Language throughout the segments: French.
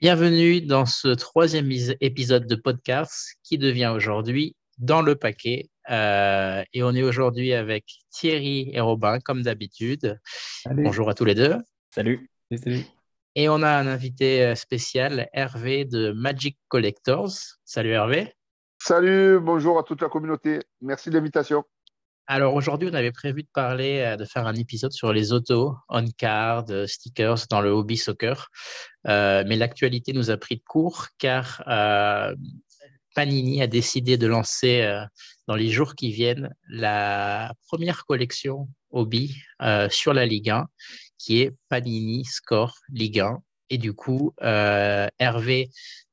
Bienvenue dans ce troisième épisode de podcast qui devient aujourd'hui Dans le paquet. Euh, et on est aujourd'hui avec Thierry et Robin, comme d'habitude. Bonjour à tous les deux. Salut. Et on a un invité euh, spécial, Hervé de Magic Collectors. Salut Hervé. Salut, bonjour à toute la communauté. Merci de l'invitation. Alors aujourd'hui, on avait prévu de parler, euh, de faire un épisode sur les autos, on-card, euh, stickers dans le hobby soccer. Euh, mais l'actualité nous a pris de court car Panini a décidé de lancer dans les jours qui viennent la première collection hobby sur la Ligue 1 qui est Panini Score Ligue 1. Et du coup, Hervé,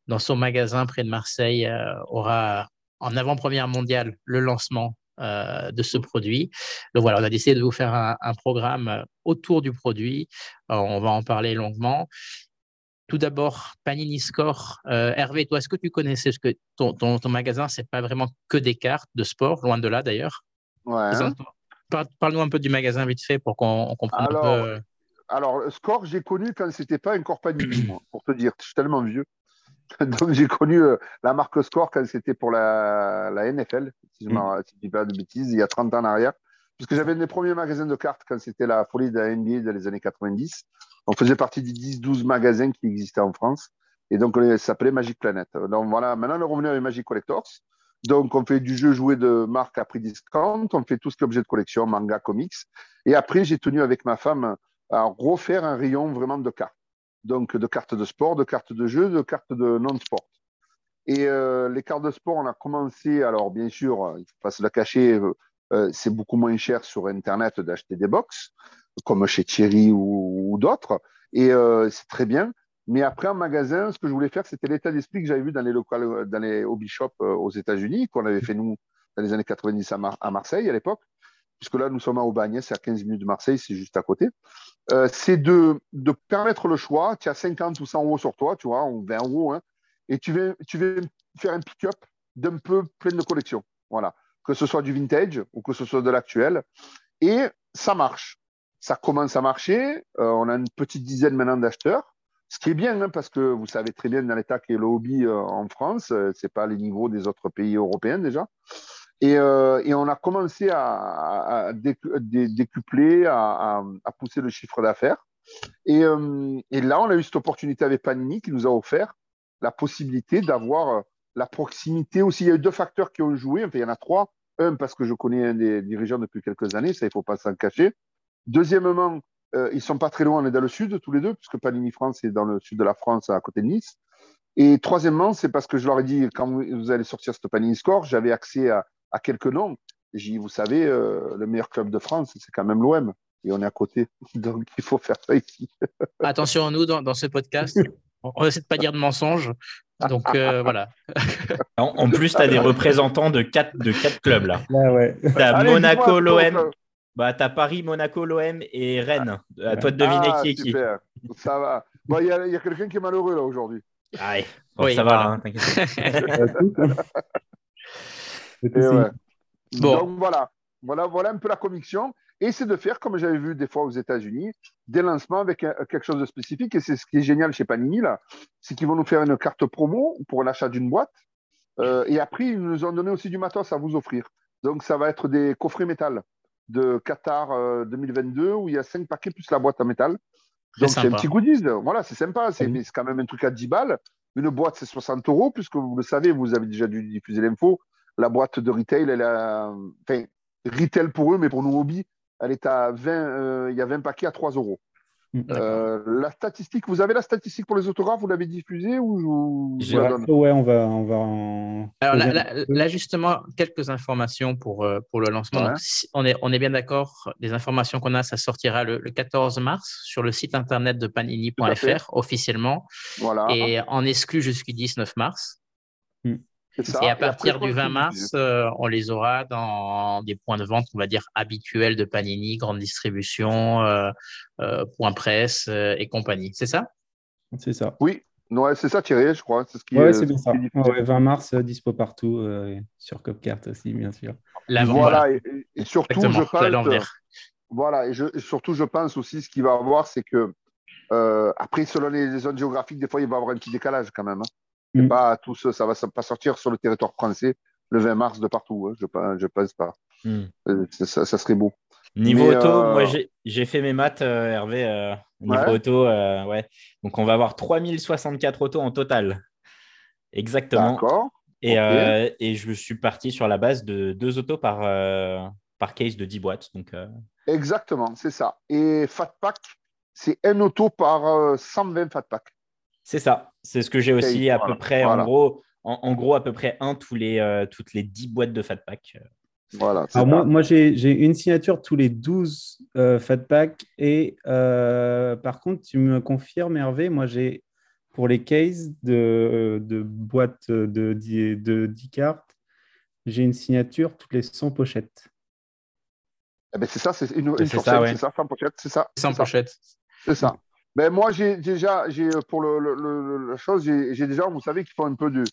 dans son magasin près de Marseille, aura en avant-première mondiale le lancement euh, de ce produit. Donc voilà, on a décidé de vous faire un, programme euh, autour du produit. Euh, on va en parler longuement. Tout d'abord, Panini Score. Hervé, toi, est-ce que tu connaissais ce que ton, ton, ton magasin, c'est pas vraiment que des cartes de sport, loin de là d'ailleurs. Ouais. Parle-nous un peu du magasin vite fait pour qu'on comprenne alors, un peu. Alors, Score, j'ai connu quand c'était pas encore Panini, pour te dire. Je suis tellement vieux. Donc, j'ai connu euh, la marque Score quand c'était pour la, la, NFL, si je ne mm. dis pas de bêtises, il y a 30 ans en arrière. Puisque j'avais mes premiers magasins de cartes quand c'était la folie de la NBA dans les années 90. On faisait partie des 10-12 magasins qui existaient en France. Et donc, ça s'appelait Magic Planet. Donc, voilà, maintenant, on est revenu avec Magic Collectors. Donc, on fait du jeu joué de marque à prix discount. On fait tout ce qui est objet de collection, manga, comics. Et après, j'ai tenu avec ma femme à refaire un rayon vraiment de cartes donc de cartes de sport, de cartes de jeu, de cartes de non-sport. Et euh, les cartes de sport, on a commencé, alors bien sûr, il ne faut pas se la cacher, euh, euh, c'est beaucoup moins cher sur Internet d'acheter des box, comme chez Thierry ou, d'autres, et c'est très bien. Mais après, en magasin, ce que je voulais faire, c'était l'état d'esprit que j'avais vu dans les locales, dans les hobby shops aux États-Unis, qu'on avait fait nous dans les années 90 à Marseille à l'époque puisque là, nous sommes à Aubagne, c'est à 15 minutes de Marseille, c'est juste à côté, euh, c'est de, de, permettre le choix. Tu as 50 ou 100 euros sur toi, tu vois, ou 20 euros, hein, et tu veux, tu faire un pick-up d'un peu plein de collections. Voilà. Que ce soit du vintage ou que ce soit de l'actuel. Et ça marche. Ça commence à marcher. Euh, on a une petite dizaine maintenant d'acheteurs. Ce qui est bien, hein, parce que vous savez très bien dans l'état qu'est le hobby euh, en France, ce n'est pas les niveaux des autres pays européens déjà. Euh, et, on a commencé à, décupler, à, pousser le chiffre d'affaires. Euh, et, là, on a eu cette opportunité avec Panini qui nous a offert la possibilité d'avoir euh, la proximité aussi. Il y a eu deux facteurs qui ont joué. Enfin, il y en a trois. Un, parce que je connais un des dirigeants depuis quelques années, ça, il ne faut pas s'en cacher. Deuxièmement, ils ne sont pas très loin, on est dans le sud tous les deux, puisque Panini France est dans le sud de la France, à côté de Nice. Et troisièmement, c'est parce que je leur ai dit, quand vous allez sortir ce Panini Score, j'avais accès à, à quelques noms. J'ai vous savez, euh, le meilleur club de France, c'est quand même l'OM. Et on est à côté. Donc, il faut faire ça ici. Attention à nous dans, ce podcast. On essaie de pas dire de mensonges. Donc, euh, voilà. En, plus, tu as des représentants de quatre, de quatre clubs là. ouais. Tu as Monaco, l'OM. Bah, tu as Paris, Monaco, l'OM et Rennes. À toi de deviner ah, qui est qui. Ça va. Il y a, quelqu'un qui est malheureux là aujourd'hui. Ah, oui, ça va, hein, bon. Donc voilà. voilà, voilà un peu la conviction. Et c'est de faire, comme j'avais vu des fois aux États-Unis, des lancements avec quelque chose de spécifique. Et c'est ce qui est génial chez Panini, là, c'est qu'ils vont nous faire une carte promo pour l'achat d'une boîte. Euh, et après, ils nous ont donné aussi du matos à vous offrir. Donc, ça va être des coffrets métal de Qatar 2022 euh, où il y a 5 paquets plus la boîte en métal. Donc, c'est un petit goodies. Voilà, c'est sympa. C'est, c'est quand même un truc à 10 balles. Une boîte, c'est 60 euros, puisque vous le savez, vous avez déjà dû diffuser l'info la boîte de retail, elle a, enfin, retail pour eux, mais pour nous hobby, elle est à 20, euh, il y a 20 paquets à 3 euros. Mm. Euh, la statistique, vous avez la statistique pour les autographes, vous l'avez diffusée ou je, Ouais, on va, on va en... Alors là, justement, quelques informations pour, euh, pour le lancement. on, est, on est bien d'accord, les informations qu'on a, ça sortira le, 14 mars sur le site internet de panini.fr officiellement voilà. et en exclu jusqu'au 19 mars. Et à partir du 20 mars, euh, on les aura dans des points de vente, on va dire, habituels de Panini, grande distribution, euh, euh, point presse et compagnie. C'est ça? C'est ça. Oui, c'est ça Thierry, je crois. C'est ce qui, c'est bien ça. 20 mars, dispo partout, sur Copcart aussi, bien sûr. voilà, et, surtout, je pense, voilà, et, surtout, je pense aussi, ce qu'il va avoir, c'est que après, selon les, zones géographiques, des fois, il va y avoir un petit décalage quand même. Hein. Mm. Pas tout ça, ça va pas sortir sur le territoire français le 20 mars de partout. Hein. Je ne pense pas. Mm. Ça, serait beau. Niveau auto, moi j'ai fait mes maths, Hervé. niveau auto, ouais. Donc on va avoir 3064 autos en total. Exactement. D'accord. Et, euh, et, je suis parti sur la base de deux autos par, euh, par case de 10 boîtes. Donc, euh. Exactement, c'est ça. Et Fatpack, c'est un auto par 120 Fatpack. C'est ça. C'est ce que j'ai aussi à peu près, en, gros, en, gros, à peu près un tous les, toutes les 10 boîtes de Fatpack. Voilà, Alors moi, moi j'ai une signature tous les 12 Fatpack. Et par contre, tu me confirmes, Hervé, moi j'ai pour les cases de, de boîtes de, de 10 cartes, j'ai une signature toutes les 100 pochettes. Eh ben c'est ça, c'est une, une c'est ça, ouais. ça, 100 pochettes, c'est ça. 100 pochettes. C'est ça. Ben moi, j'ai déjà, j'ai pour le, le, la chose, j'ai déjà, vous savez, qu'il faut un peu de.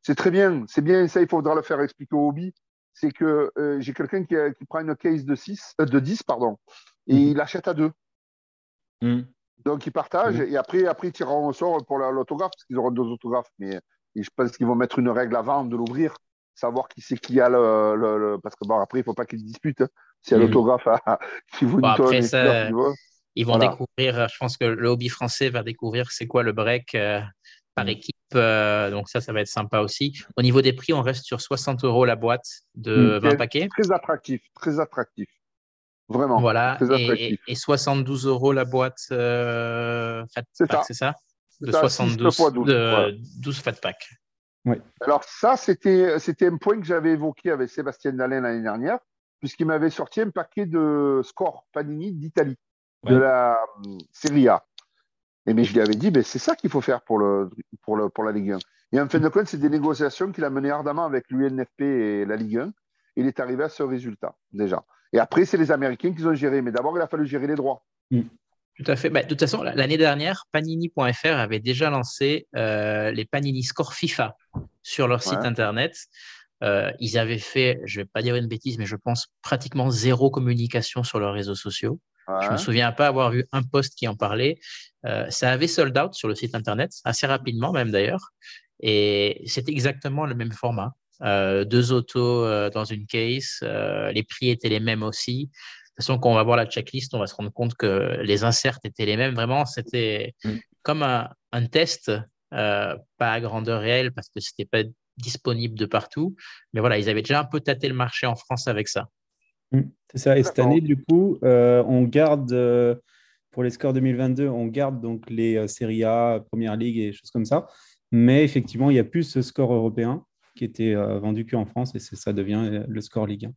C'est très bien, c'est bien, ça, il faudra le faire expliquer au hobby. C'est que euh, j'ai quelqu'un qui, qui, prend une case de, 6, euh, de 10, pardon, et mmh. il achète à deux. Mmh. Donc, ils partagent et après, après ils tireront au sort pour l'autographe parce qu'ils auront deux autographes. Mais je pense qu'ils vont mettre une règle avant de l'ouvrir, savoir qui c'est qui a le, Parce que bon, après, il ne faut pas qu'ils disputent. Hein. S'il y a l'autographe qui vous bon, après, ça, Ils vont découvrir, je pense que le hobby français va découvrir c'est quoi le break euh, par mm. équipe. Euh, donc, ça, ça va être sympa aussi. Au niveau des prix, on reste sur 60 euros la boîte de 20 mm. paquets. Très attractif, très attractif. Vraiment. Voilà. Et, et, 72 euros la boîte euh, Fat Pack, c'est ça? De 72 12, de 12 Fat Pack. Oui. Alors, ça, c'était un point que j'avais évoqué avec Sébastien Dalin l'année dernière, puisqu'il m'avait sorti un paquet de score Panini d'Italie, de la euh, Serie A. Et mais je lui avais dit, ben, c'est ça qu'il faut faire pour, le, pour, le, pour la Ligue 1. Et en fin de compte, c'est des négociations qu'il a menées ardemment avec l'UNFP et la Ligue 1. Il est arrivé à ce résultat, déjà. Et après, c'est les Américains qui ont géré. Mais d'abord, il a fallu gérer les droits. Mm. Tout à fait. Bah, de toute façon, l'année dernière, Panini.fr avait déjà lancé euh, les Panini Score FIFA sur leur site internet. Euh, ils avaient fait, je ne vais pas dire une bêtise, mais je pense pratiquement zéro communication sur leurs réseaux sociaux. Je ne me souviens pas avoir vu un post qui en parlait. Euh, ça avait sold out sur le site internet, assez rapidement même d'ailleurs. Et c'est exactement le même format. Euh, deux autos euh, dans une case. Les prix étaient les mêmes aussi. De toute façon, quand on va voir la checklist, on va se rendre compte que les inserts étaient les mêmes. Vraiment, c'était mm. comme un, test, pas à grandeur réelle parce que c'était pas disponible de partout. Mais voilà, ils avaient déjà un peu tâté le marché en France avec ça. Mm. C'est ça. Et cette année, du coup, on garde, pour les scores 2022, on garde donc les Serie A, Première Ligue et choses comme ça. Mais effectivement, il n'y a plus ce score européen qui était euh, vendu qu'en France et ça devient euh, le score Ligue 1.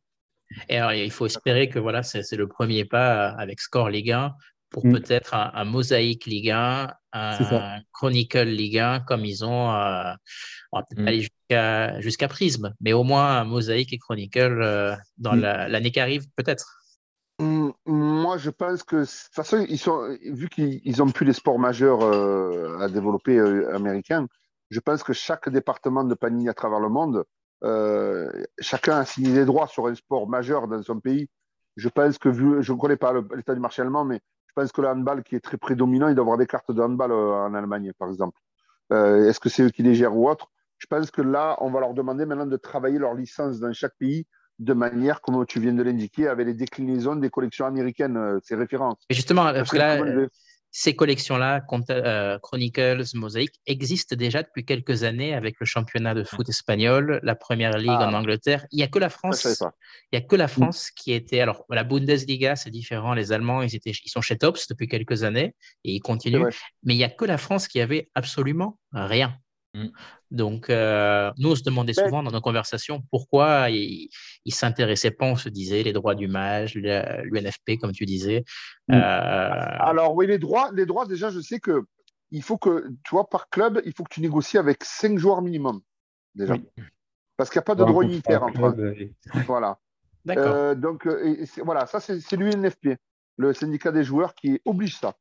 Et alors, il faut espérer que voilà, c'est le premier pas avec score Ligue 1 pour mm. peut-être un, mosaïque Ligue 1, un, Chronicle Ligue 1, comme ils ont, euh, on va peut-être mm. aller jusqu'à jusqu'à Prisme, mais au moins un mosaïque et Chronicle dans mm. l'année qui arrive, peut-être. Moi, je pense que de toute façon, ils sont, vu qu'ils n'ont plus les sports majeurs à développer américains, je pense que chaque département de Panini à travers le monde, euh, chacun a signé des droits sur un sport majeur dans son pays. Je pense que, vu, je ne connais pas l'état du marché allemand, mais pense que le handball qui est très prédominant, il doit avoir des cartes de handball euh, en Allemagne, par exemple. Euh, est-ce que c'est eux qui les gèrent ou autre? Je pense que là, on va leur demander maintenant de travailler leur licence dans chaque pays de manière, comme tu viens de l'indiquer, avec les déclinaisons des collections américaines, ces références. Et justement, parce que là, ces collections-là, euh, Chronicles, Mosaic, existent déjà depuis quelques années avec le championnat de foot espagnol, la première ligue en ah. Angleterre. Il n'y a que la France. Il y a que la mm. France qui était. Alors, la Bundesliga, c'est différent. Les Allemands, ils, étaient, ils sont chez Tops depuis quelques années et ils continuent. Mais il n'y a que la France qui avait absolument rien. Mm. Donc, euh, nous, on se demandait souvent dans nos conversations pourquoi ils ne s'intéressaient pas, on se disait, les droits du mage, l'UNFP, comme tu disais. Mm. Euh, Alors, oui, les droits, les droits, déjà, je sais que il faut que, tu vois, par club, il faut que tu négocies avec cinq joueurs minimum, déjà. Parce qu'il n'y a pas de droit unitaire en France. Voilà. D'accord. Euh, donc, voilà, ça, c'est l'UNFP, le syndicat des joueurs, qui oblige ça.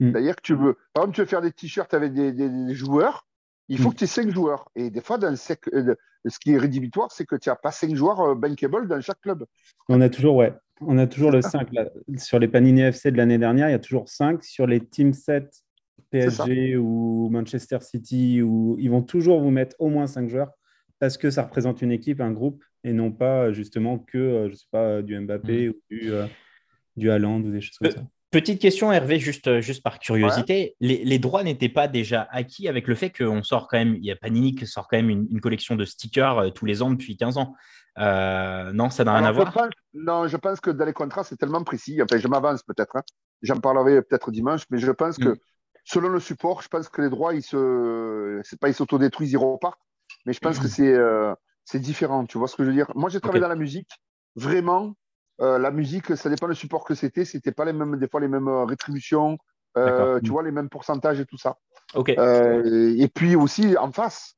Mm. D'ailleurs, que tu veux, par exemple, tu veux faire des t-shirts avec des joueurs il faut mm. que tu aies cinq joueurs. Et des fois, dans euh, ce qui est rédhibitoire, c'est que tu n'as pas cinq joueurs euh, bankable dans chaque club. On a toujours, ouais, on a toujours le 5. Sur les Panini FC de l'année dernière, il y a toujours 5. Sur les Team 7 PSG ou Manchester City, où ils vont toujours vous mettre au moins 5 joueurs parce que ça représente une équipe, un groupe, et non pas justement que, je sais pas, du Mbappé mm. ou du, du Haaland ou des choses comme ça. Petite question, Hervé, juste, euh, juste par curiosité. Les, droits n'étaient pas déjà acquis avec le fait qu'on sort quand même, il y a Panini qui sort quand même une, collection de stickers euh, tous les ans depuis 15 ans. Euh, non, ça n'a rien à voir Non, je pense que dans les contrats, c'est tellement précis. Enfin, je m'avance peut-être. Hein. J'en parlerai peut-être dimanche, mais je pense que mm. selon le support, je pense que les droits, ils se. C'est pas ils s'autodétruisent, ils repartent. Mais je pense que mm. c'est différent. Tu vois ce que je veux dire? Moi, j'ai travaillé dans la musique. Vraiment, euh, la musique, ça dépend du support que c'était. C'était pas les mêmes, des fois les mêmes euh, rétributions, euh, tu vois, les mêmes pourcentages et tout ça. Ok. et puis aussi en face,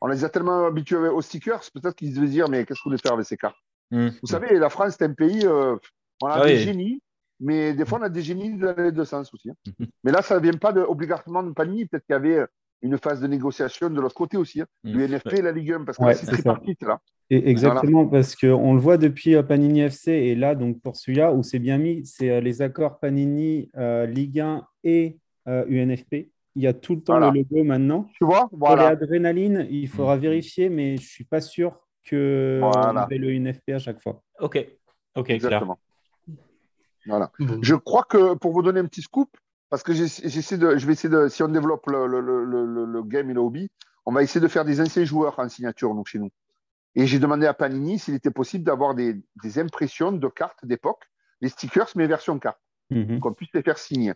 on les a tellement habitués aux stickers, peut-être qu'ils devaient dire mais qu'est-ce que vous voulez faire avec ces cartes mmh. Vous savez, la France, c'est un pays, on a ah des génies, mais des fois on a des génies dans les deux sens aussi. Hein. Mmh. Mais là, ça ne vient pas de, obligatoirement de panier. Peut-être qu'il y avait une phase de négociation de l'autre côté aussi, hein. mmh. l'UNFP et la Ligue 1, parce que c'est tripartite là. Et exactement, parce qu'on le voit depuis euh, Panini FC, et là, donc pour celui-là, où c'est bien mis, c'est euh, les accords Panini, euh, Ligue 1 et UNFP. Il y a tout le temps le logo maintenant. Tu vois voilà. Pour les il faudra mmh. vérifier, mais je ne suis pas sûr que voilà. le UNFP à chaque fois. Ok, ok, Exactement. Voilà. Je crois que pour vous donner un petit scoop, parce que j'essaie de, je vais essayer de, si on développe le, le, le, le, game et le hobby, on va essayer de faire des anciens joueurs en signature donc, chez nous. Et j'ai demandé à Panini s'il était possible d'avoir des, des, impressions de cartes d'époque, les stickers, mais version carte, mhm. qu'on puisse les faire signer.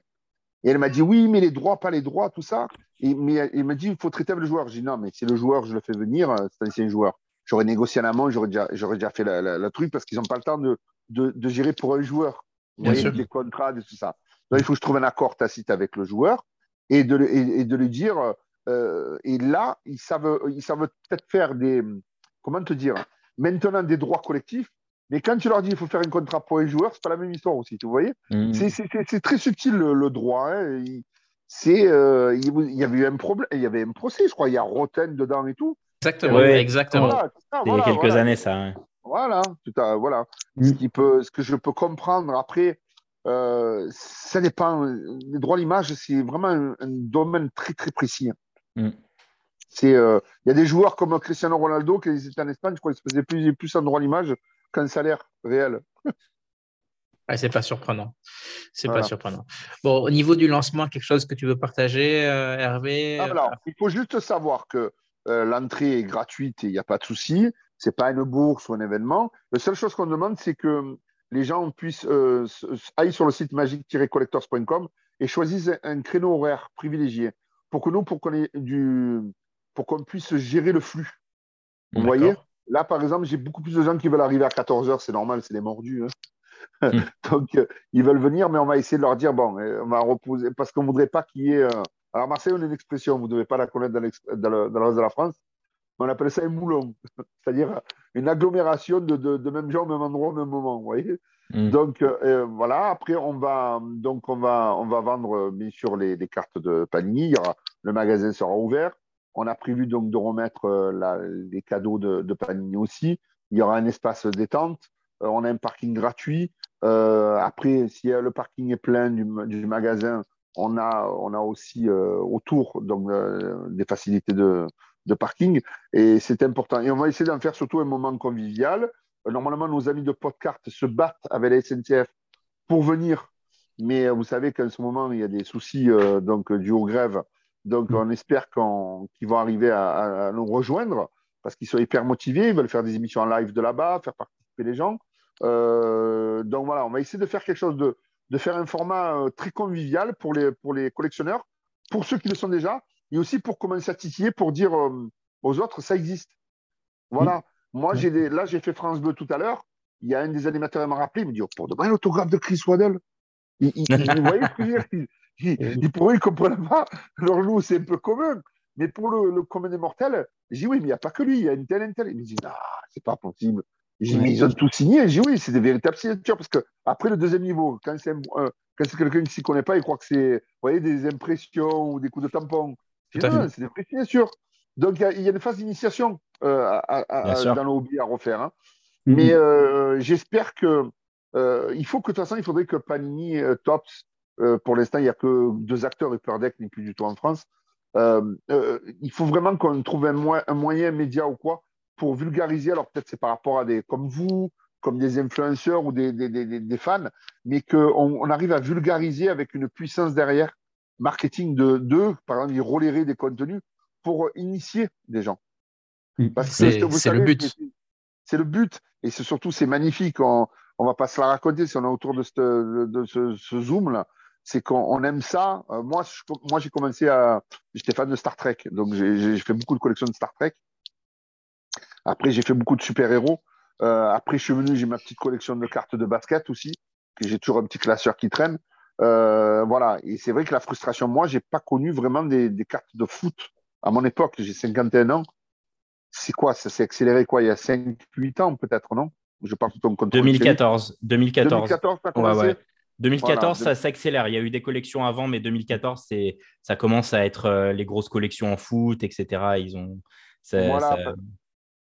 Et elle m'a dit oui, mais les droits, pas les droits, tout ça. Et, mais elle m'a dit il faut traiter avec le joueur. J'ai dit non, mais c'est le joueur, je le fais venir, c'est un ancien joueur. J'aurais négocié en amont, j'aurais déjà, déjà fait la, truc parce qu'ils n'ont pas le temps de, de, de, gérer pour un joueur. Vous voyez, les contrats et tout ça. Donc, il faut que je trouve un accord tacite avec le joueur et de, et, de lui dire. Euh, et là, ils savent, ils savent peut-être faire des. Comment te dire Maintenant, des droits collectifs. Mais quand tu leur dis qu'il faut faire un contrat pour les joueurs, c'est pas la même histoire aussi, vous voyez? Mmh. C'est très subtil le, droit. Hein. C'est, euh, il, y avait eu un problème, il y avait un procès, je crois, il y a Roten dedans et tout. Exactement, exactement. il y a quelques années, ça. Hein. Voilà, tout à, voilà. Mmh. Ce, qui peut, ce que je peux comprendre après, euh, ça dépend. Les droits à l'image, c'est vraiment un, domaine très, très précis. Mm. C'est, euh, il y a des joueurs comme Cristiano Ronaldo qui étaient en Espagne, je crois qu'ils se faisaient plus, plus en droit à l'image qu'un salaire réel. c'est pas surprenant. C'est pas surprenant. Bon, au niveau du lancement, quelque chose que tu veux partager, euh, Hervé ah, Il faut juste savoir que l'entrée est gratuite et il n'y a pas de souci. C'est pas une bourse ou un événement. La seule chose qu'on demande, c'est que les gens puissent euh, aller sur le site magic-collectors.com et choisissent un créneau horaire privilégié pour que nous, pour qu'on du, pour qu'on puisse gérer le flux. Vous voyez? Là, par exemple, j'ai beaucoup plus de gens qui veulent arriver à 14 h c'est normal, c'est des mordus. Hein. Hmm. Donc, euh, ils veulent venir, mais on va essayer de leur dire bon, euh, on va reposer, parce qu'on ne voudrait pas qu'il y ait. Alors, Marseille, on a une expression, vous ne devez pas la connaître dans, dans le reste de la France, on appelle ça un moulon, c'est-à-dire une agglomération de, de, mêmes gens même endroit même moment. Vous voyez mm. Donc euh, voilà, après on va, donc on va, on va vendre bien sûr les, cartes de Panini, le magasin sera ouvert. On a prévu donc de remettre euh, les cadeaux de, de, Panini aussi. Il y aura un espace détente. Euh, on a un parking gratuit. après, si le parking est plein du, du magasin, on a, on a aussi autour donc, des facilités de, de parking. Et c'est important. Et on va essayer d'en faire surtout un moment convivial. Euh, normalement, nos amis de Podcart se battent avec la SNCF pour venir. Mais euh, vous savez qu'en ce moment, il y a des soucis euh, donc, du aux grèves. Donc, on espère qu'ils vont arriver à, nous rejoindre parce qu'ils sont hyper motivés. Ils veulent faire des émissions en live de là-bas, faire participer les gens. donc, voilà, on va essayer de faire quelque chose de, de faire un format très convivial pour les, pour les collectionneurs, pour ceux qui le sont déjà, et aussi pour commencer à titiller, pour dire euh, aux autres, ça existe. Voilà. Moi, j'ai là, j'ai fait France Bleu tout à l'heure. Il y a un des animateurs qui m'a rappelé, il me dit, oh, pour demain, l'autographe de Chris Waddell. Il, il, vous voyez ce que je veux dire? Il, pour eux, ils ne comprennent pas. Alors, nous, c'est un peu commun. Mais pour le, le commun des mortels, j'ai dit, oui, mais il n'y a pas que lui, il y a une telle, une telle. Il me dit, non, c'est pas possible. J'ai dit, mais ils ont tout signé. J'ai dit, oui, c'est des véritables signatures. Parce que après le deuxième niveau, quand c'est quelqu'un qui ne s'y connaît pas, il croit que c'est, vous voyez, des impressions ou des coups de tampon. C'est des vraies signatures. Donc, il y, a une phase d'initiation euh, dans le hobby à refaire. Hein. Mm-hmm. Mais euh, j'espère que. Euh, il faut que, de toute façon, il faudrait que Panini Tops Euh, pour l'instant, il n'y a que deux acteurs Upper Deck, ni plus du tout en France. Euh, euh, il faut vraiment qu'on trouve un, un, moyen média ou quoi pour vulgariser. Alors peut-être c'est par rapport à des comme vous, comme des influenceurs ou des, des, des, des fans, mais qu'on on arrive à vulgariser avec une puissance derrière marketing de deux, par exemple, ils rolérer des contenus pour initier des gens. C'est le but. C'est le but. Et c'est surtout, c'est magnifique. On, on va pas se la raconter si on est autour de, ce, de ce, ce zoom-là c'est qu'on aime ça. Euh, moi, moi j'ai commencé à. J'étais fan de Star Trek, donc j'ai fait beaucoup de collections de Star Trek. Après, j'ai fait beaucoup de super-héros. Euh, après, je suis venu, j'ai ma petite collection de cartes de basket aussi, que j'ai toujours un petit classeur qui traîne. Euh, voilà, et c'est vrai que la frustration, moi, j'ai pas connu vraiment des, des, cartes de foot à mon époque. J'ai 51 ans. C'est quoi? Ça s'est accéléré quoi Il y a 5-8 ans peut-être, non? Je parle tout en 2014. 2014. 2014, ça a commencé? Ouais, ouais. 2014, ça s'accélère. Il y a eu des collections avant, mais 2014, c'est, ça commence à être euh, les grosses collections en foot, etc. Ils ont, voilà.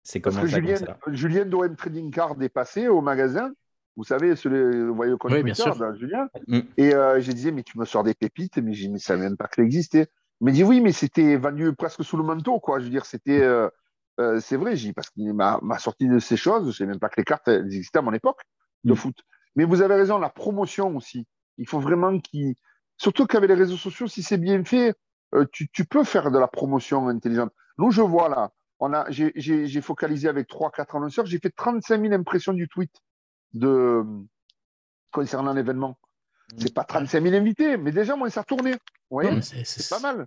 c'est comme ça. Julien, Julien Trading Card est passé au magasin. Vous savez, celui, vous voyez au compte oui, Twitter, Julien. Mm. Et euh, j'ai dit, mais tu me sors des pépites, mais je ne savais même pas que ça existait. Il m'a dit, oui, mais c'était vendu presque sous le manteau, quoi. Je veux dire, c'était. Euh, euh c'est vrai, j'ai parce qu'il m'a sorti de ces choses. Je ne savais même pas que les cartes existaient à mon époque de mm. foot. Mais vous avez raison, la promotion aussi. Il faut vraiment qu'il. Surtout qu'avec les réseaux sociaux, si c'est bien fait, euh, tu, tu, peux faire de la promotion intelligente. Nous, je vois là, on a, j'ai focalisé avec 3-4 annonceurs, j'ai fait 35 000 impressions du tweet de, concernant l'événement. C'est pas 35 000 invités, mais déjà, moi, ça a tourné. Vous voyez, c'est pas mal.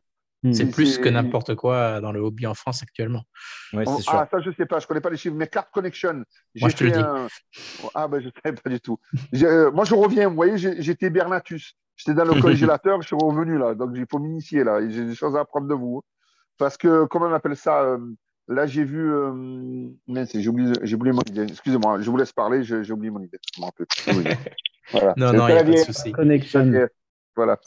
C'est plus que n'importe quoi dans le hobby en France actuellement. Ouais, oh, ah, ça, je ne sais pas, je ne connais pas les chiffres, mais Card Connection. Moi, je te le dis. Ah, ben, je ne savais pas du tout. Euh, moi, je reviens, vous voyez, j'étais Bernatus. J'étais dans le congélateur, je suis revenu là. Donc, il faut m'initier là. J'ai des choses à apprendre de vous. Parce que, comment on appelle ça euh, Là, j'ai vu. Euh, j'ai oublié, mon idée. Excusez-moi, je vous laisse parler, j'ai oublié mon idée. Je. Voilà. non, non, il n'y a pas de souci. Connection. Voilà.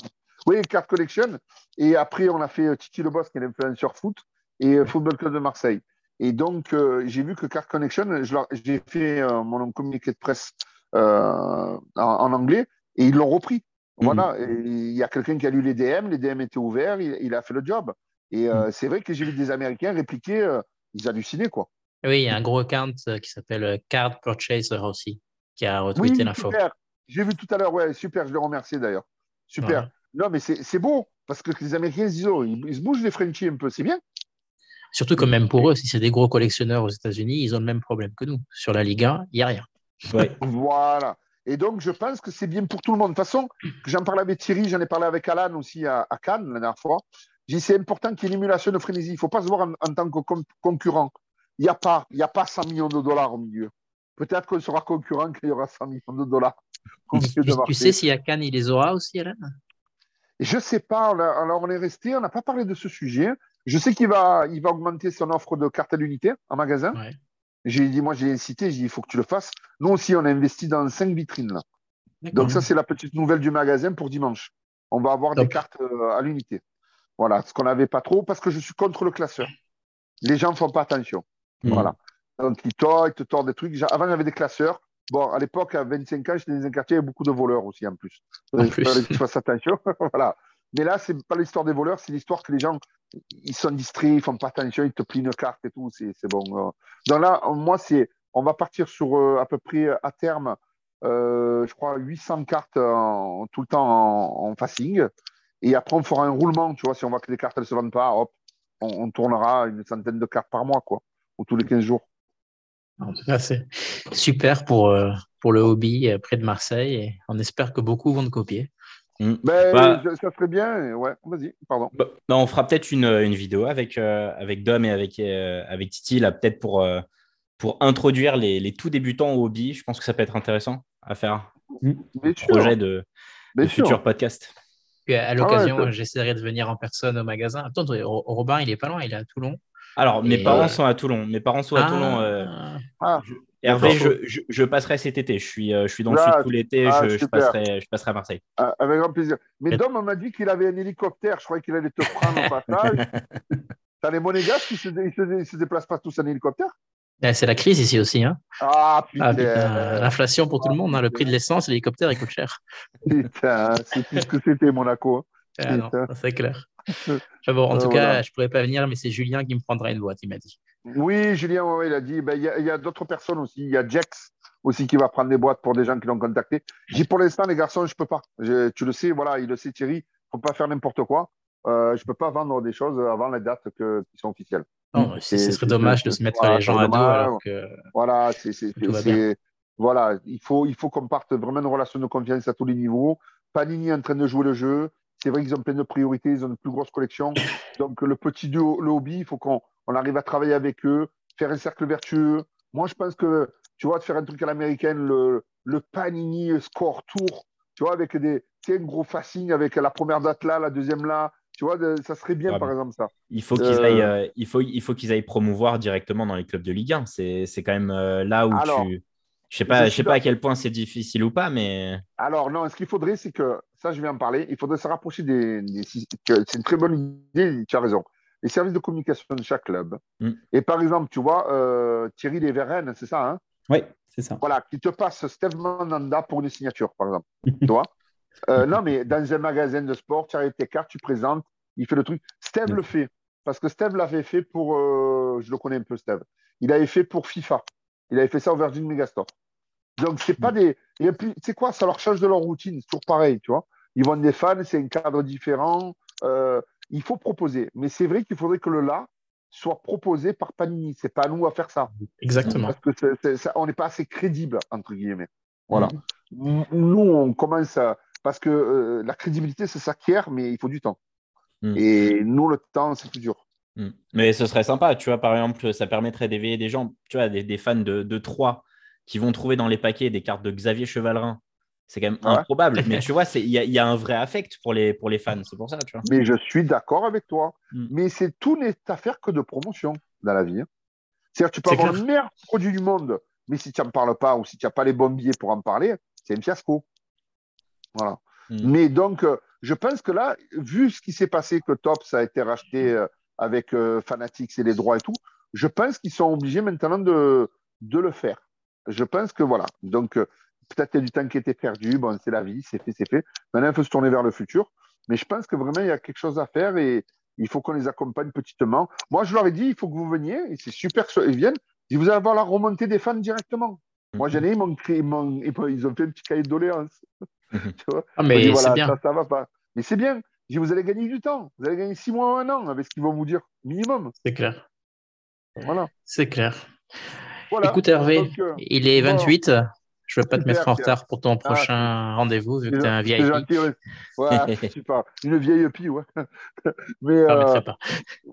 Oui, Card Collection. Et après, on a fait euh, Titi Le Boss, qui est l'influenceur foot, et euh, Football Club de Marseille. Et donc, euh, j'ai vu que Card Connection, j'ai fait mon communiqué de presse en, anglais, et ils l'ont repris. Voilà, mhm. il y a quelqu'un qui a lu les DM, les DM étaient ouverts, il, a fait le job. Et mhm. c'est vrai que j'ai vu des Américains répliquer, ils hallucinaient, quoi. Oui, il y a un gros account qui s'appelle Card Purchaser aussi, qui a retweeté oui, l'info. J'ai vu tout à l'heure, ouais, super, je le remercie d'ailleurs. Super. Non, mais c'est beau, parce que les Américains ils disent, oh, ils, se bougent les Frenchies un peu, c'est bien. Surtout que même pour eux, si c'est des gros collectionneurs aux États-Unis, ils ont le même problème que nous. Sur la Ligue 1, il n'y a rien. voilà. Et donc, je pense que c'est bien pour tout le monde. De toute façon, j'en parlais avec Thierry, j'en ai parlé avec Alan aussi à, Cannes la dernière fois. J'ai c'est important qu'il y ait une émulation de frénésie. Il ne faut pas se voir en, tant que concurrent. Il n'y a, pas, il a pas 100 millions de dollars au milieu. Peut-être qu'on sera concurrent qu'il y aura 100 millions de dollars. Tu, tu sais si à Cannes, il les aura aussi, Alan je ne sais pas, alors on est resté, on n'a pas parlé de ce sujet. Je sais qu'il va, il va augmenter son offre de carte à l'unité en magasin. J'ai dit, moi j'ai incité, j'ai dit, il faut que tu le fasses. Nous aussi, on a investi dans cinq vitrines là. Donc ça, c'est la petite nouvelle du magasin pour dimanche. On va avoir des cartes euh, à l'unité. Voilà, ce qu'on n'avait pas trop parce que je suis contre le classeur. Les gens ne font pas attention. Hmm. Voilà. Donc ils tordent, ils te tordent des trucs. Avant, il y avait des classeurs. Bon, à l'époque, à 25 ans, j'étais dans un quartier, il y avait beaucoup de voleurs aussi en plus. Il fallait que tu fasses attention. voilà. Mais là, c'est pas l'histoire des voleurs, c'est l'histoire que les gens, ils sont distraits, ils font pas attention, ils te plient une carte et tout. C'est bon. Euh. Donc là, moi, c'est, on va partir sur euh, à peu près à terme, euh, je crois, 800 cartes tout le temps en, facing. Et après, on fera un roulement, tu vois, si on voit que les cartes ne se vendent pas, hop, on, on, tournera une centaine de cartes par mois, quoi, ou tous les 15 jours. En tout cas, c'est super pour, euh, pour le hobby euh, près de Marseille et on espère que beaucoup vont te copier. Mm. Ben, bah, ça serait bien. Ouais, vas-y, pardon. Bah, bah, on fera peut-être une, une, vidéo avec, euh, avec Dom et avec, avec Titi, là, peut-être pour, pour introduire les, les, tout débutants au hobby. Je pense que ça peut être intéressant à faire. Mm. Un projet de, de futur podcast. À l'occasion, ah j'essaierai de venir en personne au magasin. Attends, Robin, il est pas loin, il est à Toulon. Alors, mes parents sont à Toulon. Mes parents sont à Toulon. Euh, ah. Hervé, je, passerai cet été. Je suis, euh, je suis dans le sud tout l'été. Ah, je, passerai, je passerai à Marseille. Ah, avec grand plaisir. Mais Dom m'a dit qu'il avait un hélicoptère. Je croyais qu'il allait te prendre au passage. T'as les monégasques qui se, se, se, déplacent pas tous en hélicoptère? C'est la crise ici aussi. Hein. Ah Ah, putain. L'inflation pour tout le monde. hein. Le prix de l'essence, l'hélicoptère, il coûte cher. Putain, c'est plus ce que c'était Monaco. Ah non, Putain. c'est clair. Bon, en Euh, tout cas, je pourrais pas venir, mais c'est Julien qui me prendra une boîte, il m'a dit. Oui, Julien, ouais, il a dit. ben, Il y a, il d'autres personnes aussi. Il y a Jex aussi qui va prendre des boîtes pour des gens qui l'ont contacté. J'ai pour l'instant, les garçons, je peux pas. Je- tu le sais, voilà, il le sait, Thierry. faut pas faire n'importe quoi. Euh, je peux pas vendre des choses avant les dates que- qui sont officielles. Non, ce C'est- ce c'est- serait dommage de se mettre voilà, les gens à dos dommage. alors que. Voilà, c'est, c'est, Tout va c'est- bien. voilà, il faut, il faut qu'on parte vraiment une relation de confiance à tous les niveaux. Panini est en train de jouer le jeu. C'est vrai qu'ils ont plein de priorités, ils ont une plus grosse collection. Donc le petit duo, le hobby, il faut qu'on on arrive à travailler avec eux, faire un cercle vertueux. Moi, je pense que tu vois, de faire un truc à l'américaine, le, le Panini Score Tour, tu vois, avec des, tu sais, un gros facing avec la première date là, la deuxième là. Tu vois, de- ça serait bien, Ah par exemple, ça. Il faut qu'ils Euh, aillent, euh, il faut, il faut qu'ils aillent promouvoir directement dans les clubs de Ligue 1. C'est, quand même euh, là où Alors, tu. Je sais pas, je sais pas à quel point c'est difficile ou pas, mais Alors, non, ce qu'il faudrait, c'est que, ça, je vais en parler, il faudrait se rapprocher des. c'est une très bonne idée, tu as raison. Les services de communication de chaque club. Mm. Et par exemple, tu vois, euh, Thierry Léveren, c'est ça, hein? Oui, c'est ça. Voilà, qui te passe Steve Mandanda pour une signature, par exemple. tu vois? Euh, Non, mais dans un magasin de sport, tu arrives tes cartes, tu présentes, il fait le truc. Steve Mm. le fait. Parce que Steve l'avait fait pour. euh, je le connais un peu, Steve. Il avait fait pour FIFA. Il avait fait ça au Virgin Megastore. Donc, c'est pas des. Et puis, tu sais quoi, ça leur change de leur routine. C'est toujours pareil, tu vois. Ils vendent des fans, c'est un cadre différent. Euh, il faut proposer. Mais c'est vrai qu'il faudrait que le là soit proposé par Panini. C'est pas à nous à faire ça. Exactement. Parce que ça- on n'est pas assez crédible, entre guillemets. Voilà. Nous, on commence à. Parce que euh, la crédibilité, c'est s'acquiert, mais il faut du temps. Mm. Et nous, le temps, c'est plus dur. Hmm. Mais ce serait sympa, tu vois, par exemple, ça permettrait d'éveiller des gens, tu vois, des, des fans de, de 3 qui vont trouver dans les paquets des cartes de Xavier Chevalrin. C'est quand même Ouais. improbable, mais tu vois, il y, a- il y a un vrai affect pour les, pour les fans, c'est pour ça, tu vois. Mais je suis d'accord avec toi. Mm. Mais c'est tout n'est affaire que de promotion dans la vie. hein. C'est-à-dire, tu peux avoir clair. le meilleur produit du monde, mais si tu n'en parles pas ou si tu n'as pas les bons billets pour en parler, c'est un fiasco. Voilà. Mm. Mais donc, euh, je pense que là, vu ce qui s'est passé, que Tops a été racheté euh, avec euh, Fanatics et les droits et tout, je pense qu'ils sont obligés maintenant de, de le faire. Je pense que voilà. Donc, peut-être qu'il y a du temps qui était perdu. Bon, c'est la vie, c'est fait, c'est fait. Maintenant, il faut se tourner vers le futur. Mais je pense que vraiment, il y a quelque chose à faire et il faut qu'on les accompagne petitement. Moi, je leur ai dit, il faut que vous veniez. Et c'est super qu'ils viennent. Ils vous allez avoir la remontée des fans directement. Moi, j'en ai, ils ils ont fait un petit cahier de doléances. Tu vois? Ah, mais voilà, bien. Ça, ça va pas. Mais c'est bien. Je vous allez gagner du temps. Vous allez gagner six mois ou un an avec ce qu'ils vont vous dire, minimum. C'est clair. Voilà. C'est clair. voilà. Écoute, Hervé, Donc, euh, il est bon. 28. Je ne veux pas te mettre en retard pour ton prochain rendez-vous, vu que tu es un ouais. Je sais pas. Une vieille pie, ouais. Mais euh, pas.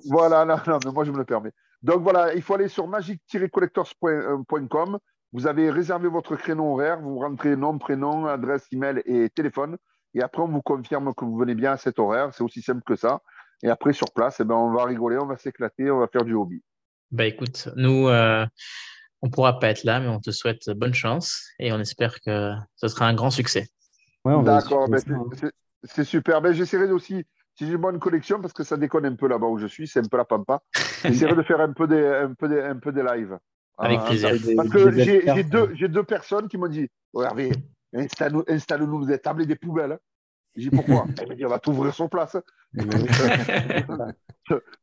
voilà, non, non, mais moi je me le permets. Donc voilà, il faut aller sur magic-collectors.com. Vous avez réservé votre créneau horaire, vous rentrez nom, prénom, adresse, email et téléphone. Et après, on vous confirme que vous venez bien à cet horaire. C'est aussi simple que ça. Et après, sur place, eh ben, on va rigoler, on va s'éclater, on va faire du hobby. Bah écoute, nous, euh, on ne pourra pas être là, mais on te souhaite bonne chance et on espère que ce sera un grand succès. Ouais, D'accord, ben, hein. c'est- super. Ben, J'essaierai aussi, si j'ai une bonne collection, parce que ça déconne un peu là-bas où je suis, c'est un peu la pampa. J'essaierai de faire un peu des, un peu des, un peu des lives. Avec Ah, plaisir. Des- Parce que j'ai j'ai hein. deux, j'ai deux personnes qui m'ont dit oh, Hervé, installe-nous installe des tables et des poubelles. hein. J'ai dit pourquoi? Elle m'a dit on va t'ouvrir sur place.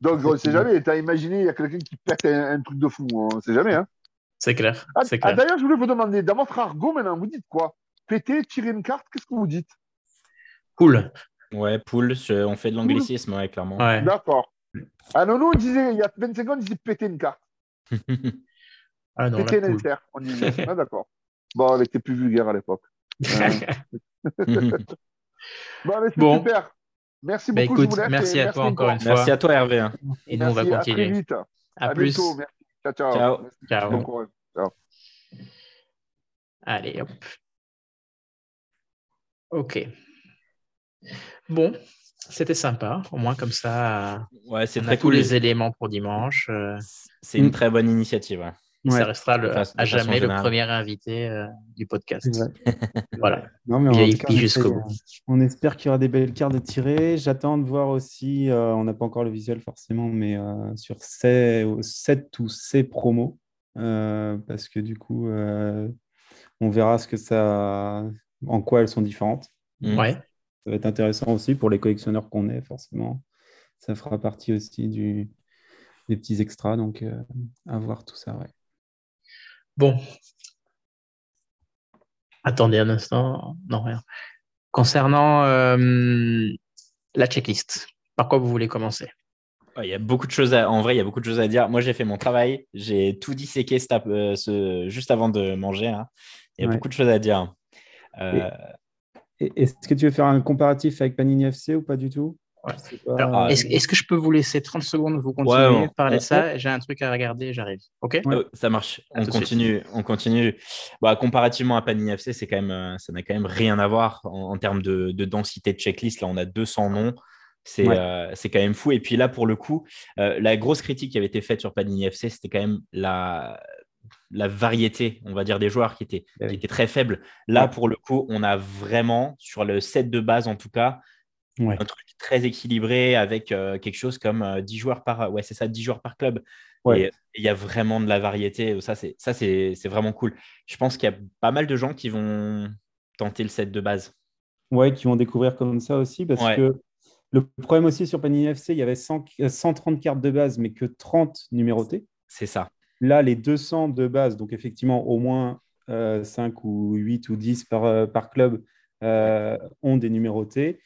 Donc on ne sait jamais. T'as imaginé, il y a quelqu'un qui pète un, un truc de fou. On ne sait jamais. Hein. C'est clair. Ah, C'est ah, clair. D'ailleurs, je voulais vous demander, dans votre argot maintenant, vous dites quoi? Péter, tirer une carte, qu'est-ce que vous dites? Cool. Ouais, poule, on fait de l'anglicisme, ouais, clairement. Ouais. D'accord. Ah non, non, on disait, il y a 20 secondes, on disait péter une carte. Ah non. On. Ah d'accord. Bon, elle était plus vulgaire à l'époque. Bon, mais c'est Bon. super. Merci Bah, beaucoup. je vous merci à toi encore une fois. Merci à toi, Hervé. hein. Et nous, on va Merci, À très continuer. vite. À, À plus. bientôt. Merci. Ciao, ciao. Ciao. Merci. Allez, hop. Ok. Bon, c'était sympa. Au moins, comme ça, Ouais, c'est on a très tous cool. les éléments pour dimanche. euh, C'est une très bonne initiative. ouais. Ouais. Ça restera le- à jamais le premier invité euh, du podcast. Voilà. Non, mais en jusqu'au bout. euh, On espère qu'il y aura des belles cartes de tirer. J'attends de voir aussi, euh, on n'a pas encore le visuel forcément, mais euh, sur ces, 7 ou ces promos. parce que du coup, on verra ce que ça, en quoi elles sont différentes. Ouais. Ça va être intéressant aussi pour les collectionneurs qu'on est, forcément. Ça fera partie aussi du, des petits extras, donc à voir tout ça, ouais. Bon. Attendez un instant. Non, rien. Concernant la checklist, par quoi vous voulez commencer? Il y a beaucoup de choses à... En vrai, il y a beaucoup de choses à dire. Moi, j'ai fait mon travail. J'ai tout disséqué ce... juste avant de manger. hein. Il y a beaucoup de choses à dire. Euh, Est-ce que tu veux faire un comparatif avec Panini FC ou pas du tout? Ouais. Pas. Ah, Est-ce que je peux vous laisser 30 secondes vous continuer Ouais, à parler on- de ça J'ai un truc à regarder, j'arrive. OK Ouais. Euh, ça marche. À On suite. continue. On continue. Bah, comparativement à Panini FC, c'est quand même, euh, ça n'a quand même rien à voir en, en termes de, de densité de checklist. Là, on a 200 noms. C'est Ouais. euh, c'est quand même fou. Et puis là, pour le coup, euh, la grosse critique qui avait été faite sur Panini FC, c'était quand même la, la variété, on va dire, des joueurs qui était, Eh qui était très faible. Là, Ouais. pour le coup, on a vraiment, sur le set de base en tout cas, Ouais. un truc très équilibré avec euh, quelque chose comme euh, 10 joueurs par ouais c'est ça 10 joueurs par club Ouais. et il y a vraiment de la variété ça c'est ça c'est c'est vraiment cool je pense qu'il y a pas mal de gens qui vont tenter le set de base Ouais, qui vont découvrir comme ça aussi, parce Ouais. que le problème aussi sur Panini FC, il y avait 100 euh, 130 cartes de base, mais que 30 numérotées. c'est ça Là, les 200 de base, donc effectivement au moins euh, 5 ou 8 ou 10 par, euh, par club, euh, ont des numérotés.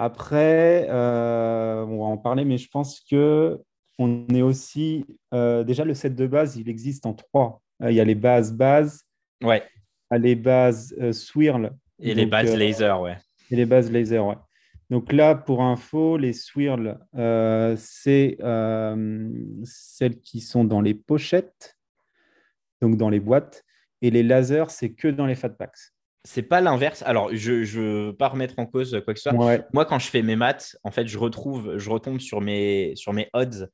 Après, euh, on va en parler, mais je pense que on est aussi euh, déjà le set de base, il existe en trois. Euh, il y a les bases bases, ouais les bases swirl et les bases laser ouais et les bases laser, ouais. Donc là, pour info, les swirls, euh, c'est celles qui sont dans les pochettes, donc dans les boîtes, et les lasers, c'est que dans les fat packs. C'est pas l'inverse. Alors je je veux pas remettre en cause quoi que ce soit. Ouais, moi quand je fais mes maths en fait je retrouve je retombe sur mes sur mes odds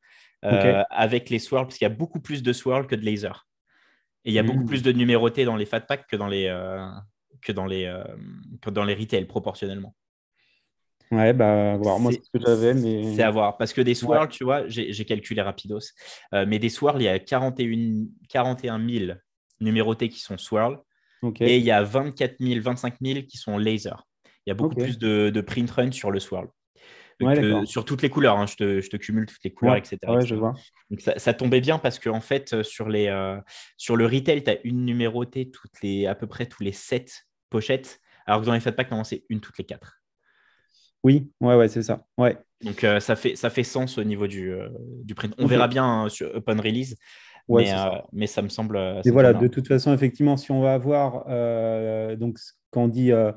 euh, avec les swirls parce qu'il y a beaucoup plus de swirls que de laser et il y a beaucoup Mm. plus de numérotés dans les fat packs que dans les euh, que dans les euh, que dans les retail proportionnellement. Ouais, bah, voir. Moi, C'est- ce que j'avais, mais c'est à voir. Parce que des swirls tu vois j'ai calculé rapidos. Mais des swirls il y a 41 41 000 numérotés qui sont swirls et il y a 24 000 25 000 qui sont laser il y a beaucoup plus de, de print run sur le swirl Ouais, d'accord. sur toutes les couleurs, hein, je, te, je te cumule toutes les couleurs, Ouais, etc. ouais, etc. je vois. Donc ça, ça tombait bien parce que en fait, euh, sur, les, euh, sur le retail, tu as une numérotée toutes les, à peu près tous les 7 pochettes, alors que dans les fat packs, normalement, c'est une toutes les 4. Oui, ouais, ouais, c'est ça. Ouais. Donc euh, ça, fait, ça fait sens au niveau du, euh, du print. On verra bien hein, sur Open Release, Ouais, mais, c'est ça. euh, mais ça me semble. ça Et voilà, de toute façon, effectivement, si on va avoir, euh, donc quand on dit euh,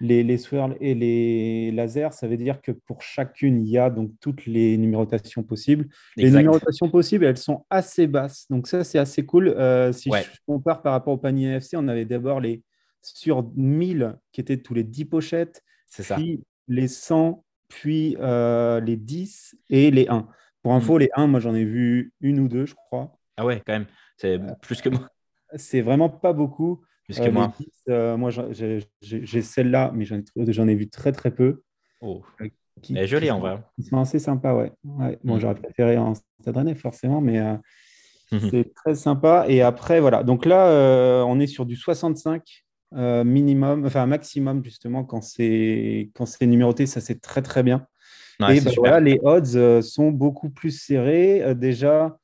les, les swirls et les lasers, ça veut dire que pour chacune, il y a donc toutes les numérotations possibles. Les numérotations possibles, elles sont assez basses. Donc ça, c'est assez cool. Euh, si Ouais. je compare par rapport au panier NFC, on avait d'abord les sur 1000 qui étaient tous les 10 pochettes, C'est ça. puis les 100, puis euh, les 10 et les 1. Pour info, Mm. les 1, moi j'en ai vu une ou deux, je crois. Ah ouais, quand même. C'est plus que moi. C'est vraiment pas beaucoup. Plus Euh, que les moi. 10, euh, moi, j'ai celle-là, mais j'en ai, vu très très peu. Oh. Qui, Elle est jolie en vrai. Ils sont assez sympas, ouais. ouais. Bon, Mm. j'aurais préféré en Stade Rennais, forcément, mais euh, Mhm. c'est très sympa. Et après, voilà. Donc là, euh, on est sur du 65 euh, minimum, enfin maximum, justement, quand c'est quand c'est numéroté, ça c'est très très bien. Ouais, et bah, voilà, les odds euh, sont beaucoup plus serrés. Euh, déjà,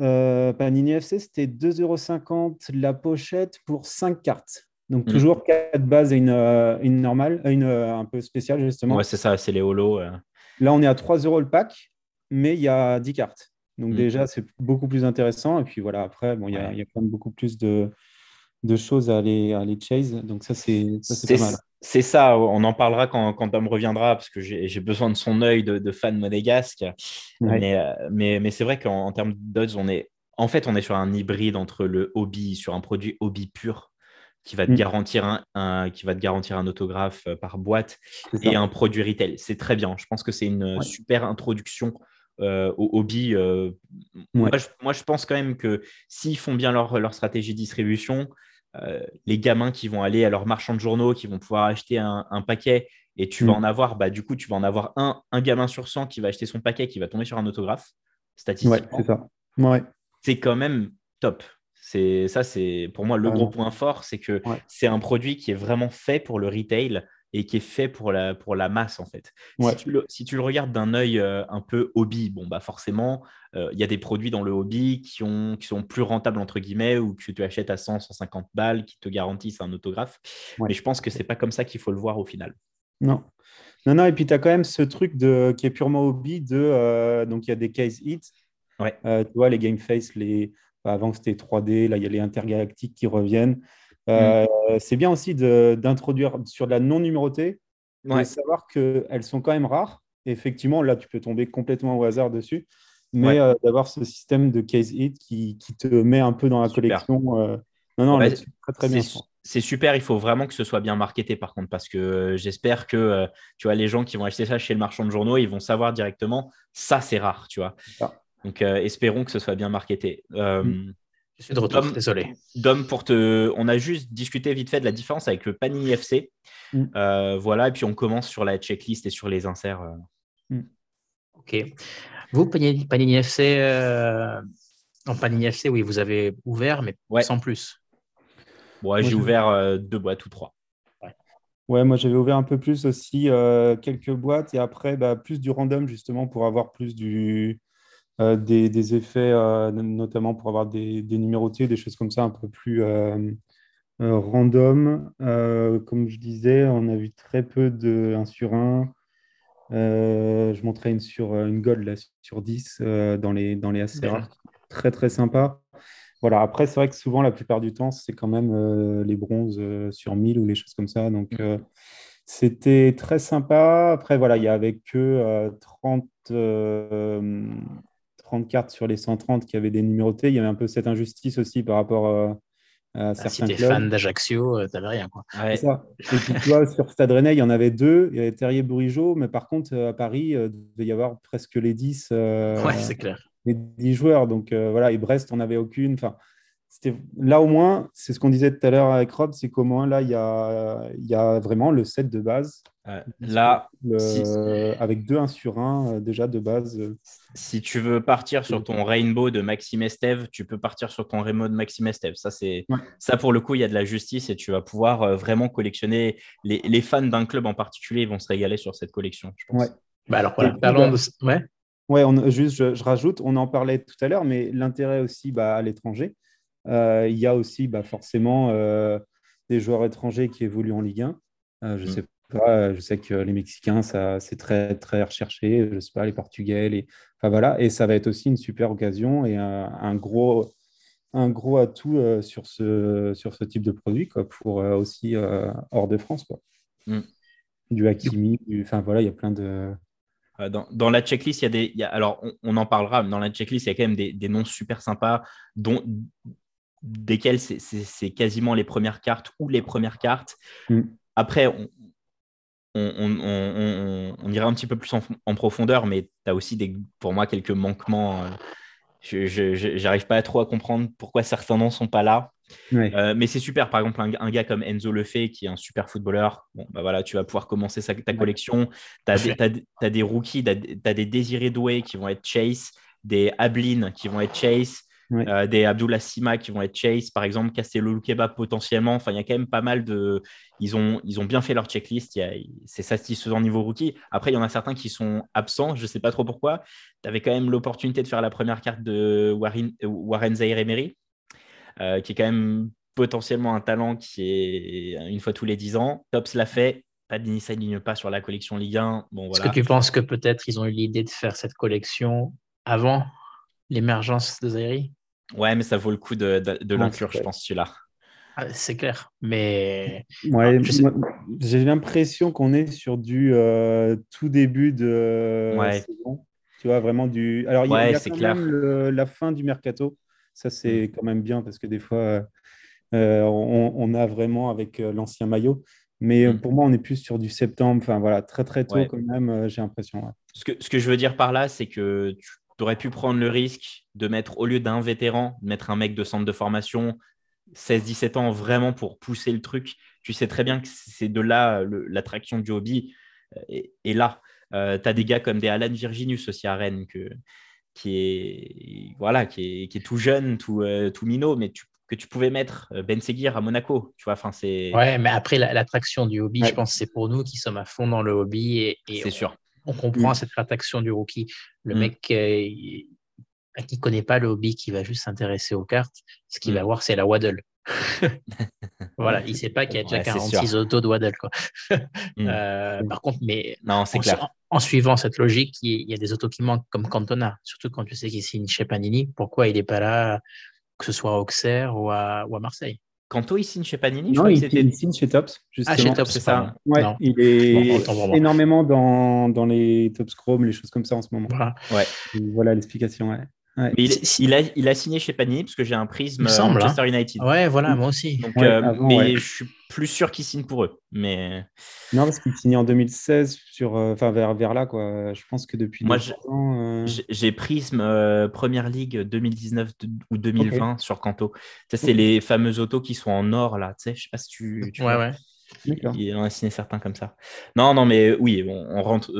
euh, Panini FC, c'était 2,50€ la pochette pour 5 cartes. Donc Mhm. toujours 4 bases et une, euh, une normale, euh, une euh, un peu spéciale, justement. Ouais, c'est ça, c'est les holos. euh. Là, on est à 3 euros le pack, mais il y a 10 cartes. Donc Mhm. déjà, c'est beaucoup plus intéressant. Et puis voilà, après, bon, il y, Ouais. y a quand même beaucoup plus de, de choses à aller, à aller chase. Donc ça, C'est pas mal. C'est ça, on en parlera quand, quand Dom reviendra, parce que j'ai besoin de son œil de, de fan monégasque. Ouais. Mais, euh, mais, mais c'est vrai qu'en en termes d'odds, on est, en fait, on est sur un hybride entre le hobby, sur un produit hobby pur qui va te, Mm. garantir, un, un- qui va te garantir un autographe euh, par boîte et un produit retail. C'est très bien. Je pense que c'est une Ouais. super introduction euh, au hobby. euh. Ouais. Moi, je, moi, je pense quand même que s'ils font bien leur, leur stratégie de distribution, euh, les gamins qui vont aller à leur marchand de journaux, qui vont pouvoir acheter un, un paquet et tu vas Mm. en avoir, bah, du coup, tu vas en avoir un, un gamin sur 100 qui va acheter son paquet, qui va tomber sur un autographe, Ouais, statistiquement. c'est ça. Ouais. c'est quand même top. C'est ça, c'est pour moi le gros point fort, c'est que c'est un produit qui est vraiment fait pour le retail et qui est fait pour la, pour la masse en fait. Si, tu le, si, tu le, regardes d'un œil euh, un peu hobby, bon bah forcément, euh, il y a des produits dans le hobby qui, ont, qui sont plus rentables entre guillemets ou que tu achètes à 100, 150 balles qui te garantissent un autographe. Mais je pense que c'est pas comme ça qu'il faut le voir au final. Non. Non, non, et puis tu as quand même ce truc de, qui est purement hobby de. Euh, donc il y a des case hits. Ouais. tu vois, les Game Face, les, bah, avant c'était 3D, là il y a les intergalactiques qui reviennent. Euh, c'est bien aussi d'introduire sur de la non numérotée, de savoir qu'elles sont quand même rares. effectivement, là, tu peux tomber complètement au hasard dessus. Mais euh, d'avoir ce système de case hit qui, qui, te met un peu dans la collection. Euh, non, non, très, très bien. C'est super, il faut vraiment que ce soit bien marketé par contre, parce que j'espère que tu vois, les gens qui vont acheter ça chez le marchand de journaux, ils vont savoir directement, ça c'est rare, tu vois. Donc espérons que ce soit bien marketé. Mm. Je suis de retour, désolé. Dom, pour te... on a juste discuté vite fait de la différence avec le Panini FC. Mm. Euh, voilà, et puis on commence sur la checklist et sur les inserts. Euh. Mm. Ok. Vous, Panini, FC, euh... en Panini FC, oui, vous avez ouvert, mais sans plus. Ouais, j'ai ouvert euh, deux boîtes ou trois. Ouais, moi j'avais ouvert un peu plus aussi, quelques boîtes et après bah, plus du random justement pour avoir plus du, euh, des, effets, euh, notamment pour avoir des, des, numérotés, des choses comme ça un peu plus euh, random. comme je disais, on a vu très peu de 1 sur 1. je montrais une sur une gold là, sur 10 dans les, dans les assez rares. Très très sympa. Voilà, après, c'est vrai que souvent, la plupart du temps, c'est quand même les bronzes sur 1000 ou les choses comme ça. Donc, c'était très sympa. Après, voilà, il n'y avait que 30, 30 cartes sur les 130 qui avaient des numérotés. Il y avait un peu cette injustice aussi par rapport euh, à ah, certains si t'es fan d'Ajaccio, euh, t'avais rien. Quoi. Ça. Et puis, tu vois, sur Stade Rennais, il y en avait deux. Il y avait Terrier Bourigeau, mais par contre, à Paris, il devait y avoir presque les 10. ouais, c'est clair. Les 10 joueurs. Donc, voilà. Et Brest, on n'avait aucune. Enfin, là au moins, c'est ce qu'on disait tout à l'heure avec Rob, c'est qu'au moins là, il y a, y a, vraiment le set de base. là, avec deux 1 sur 1 euh, déjà de base. Euh. Si tu veux partir sur ton Rainbow de Maxime Estève, tu peux partir sur ton Rainbow de Maxime Estève. Ça, c'est ça pour le coup, il y a de la justice et tu vas pouvoir euh, vraiment collectionner. Les, les fans d'un club en particulier ils vont se régaler sur cette collection, je pense. Ouais. Bah alors, voilà, parlons de... Ouais. Ouais, on, juste, je, je, rajoute, on en parlait tout à l'heure, mais l'intérêt aussi bah, à l'étranger. Euh, il y a aussi bah, forcément euh, des joueurs étrangers qui évoluent en Ligue 1. Euh, je mm. sais je sais que les Mexicains, ça, c'est très, très recherché. Je sais pas, les Portugais. Les... Enfin, voilà. Et ça va être aussi une super occasion et un, gros, un gros atout sur, ce, sur ce type de produit quoi, pour aussi hors de France. Quoi. Mm. Du Hakimi, enfin voilà, il y a plein de. Dans, dans, la checklist, il y a des. alors, on, en parlera, mais dans la checklist, il y a quand même des, des noms super sympas, dont, desquels c'est quasiment les premières cartes ou les premières cartes. Mm. Après, on, on, ira un petit peu plus en, profondeur, mais tu as aussi des, pour moi quelques manquements. Euh, je n'arrive pas trop à comprendre pourquoi certains noms ne sont pas là. Euh, mais c'est super, par exemple, un, gars comme Enzo Lefebvre, qui est un super footballeur, bon, bah voilà, tu vas pouvoir commencer ta collection. Tu as, des rookies, tu as, des Désiré Doué qui vont être Chase, des Ablin qui vont être Chase, euh, des Abdullah Sima qui vont être Chase, par exemple, Castello Lukeba potentiellement. Enfin, il y a quand même pas mal de. Ils ont, ils ont bien fait leur checklist. C'est satisfaisant niveau rookie. Après, il y en a certains qui sont absents. Je ne sais pas trop pourquoi. Tu avais quand même l'opportunité de faire la première carte de Warren, Warren Zahir Emery, euh, qui est quand même potentiellement un talent qui est une fois tous les 10 ans. Tops l'a fait. Pas ne ligne pas sur la collection Ligue 1. Bon, Est-ce que tu penses que peut-être ils ont eu l'idée de faire cette collection avant l'émergence de Zairi Ouais, mais ça vaut le coup de, de, l'inclure, je pense, celui-là. Ah, c'est clair, mais ouais, j'ai l'impression qu'on est sur du euh, tout début de saison. Tu vois, vraiment du. Alors, il y a, quand même la fin du mercato. Ça, c'est mm. quand même bien parce que des fois, euh, on, a vraiment avec euh, l'ancien maillot. Mais mm. pour moi, on est plus sur du septembre. Enfin, voilà, très, très tôt quand même, j'ai l'impression. Ce, que, ce que je veux dire par là, c'est que tu tu aurais pu prendre le risque de mettre, au lieu d'un vétéran, de mettre un mec de centre de formation, 16-17 ans, vraiment pour pousser le truc. Tu sais très bien que c'est de là l'attraction du hobby. Et, là, euh, tu as des gars comme des Alan Virginius aussi à Rennes que, qui est, voilà, qui est, qui est tout jeune, tout, euh, tout minot, mais tu, que tu pouvais mettre euh, Ben Seguir à Monaco. Tu vois, enfin, c'est. Ouais, mais après, l'attraction du hobby, je pense c'est pour nous qui sommes à fond dans le hobby. Et, c'est sûr. On comprend cette attraction du rookie. Le Mm. mec euh, il- qui ne connaît pas le hobby, qui va juste s'intéresser aux cartes, ce qu'il Mm. va voir, c'est la Waddle. voilà, il ne sait pas qu'il y a déjà Ouais, c'est 46 autos de Waddle. Quoi. Mm. Euh, par contre, mais Non, c'est en, clair. en- en suivant cette logique, il il y a des autos qui manquent comme Cantona, surtout quand tu sais qu'il signe chez Panini. Pourquoi il n'est pas là, que ce soit à Auxerre ou à, ou à Marseille? Kanto, il signe chez Panini je Non, crois que il, c'était- il signe chez Tops, justement. Ah, chez Top, c'est ça. ça. Ouais, il est énormément dans, dans les Tops Chrome, les choses comme ça en ce moment. Voilà. Voilà l'explication. Ouais. Ouais. Mais il, a, il a signé chez Panini parce que j'ai un prisme euh, semble, hein. Manchester United. Ouais, voilà, moi aussi. Donc, Ouais, euh, avant, mais ouais. je suis plus sûr qu'il signe pour eux. Mais Non, parce qu'il signait en 2016, sur, euh, enfin vers, vers là, quoi. Je pense que depuis Moi, euh, j'ai- prisme euh, Première Ligue 2019 de- ou 2020 sur Kanto. Ça, c'est les fameuses autos qui sont en or là. Tu sais, je sais pas si tu. tu Ouais, vois. ouais. D'accord. Il en a signé certains comme ça. Non, non, mais oui, on, on rentre.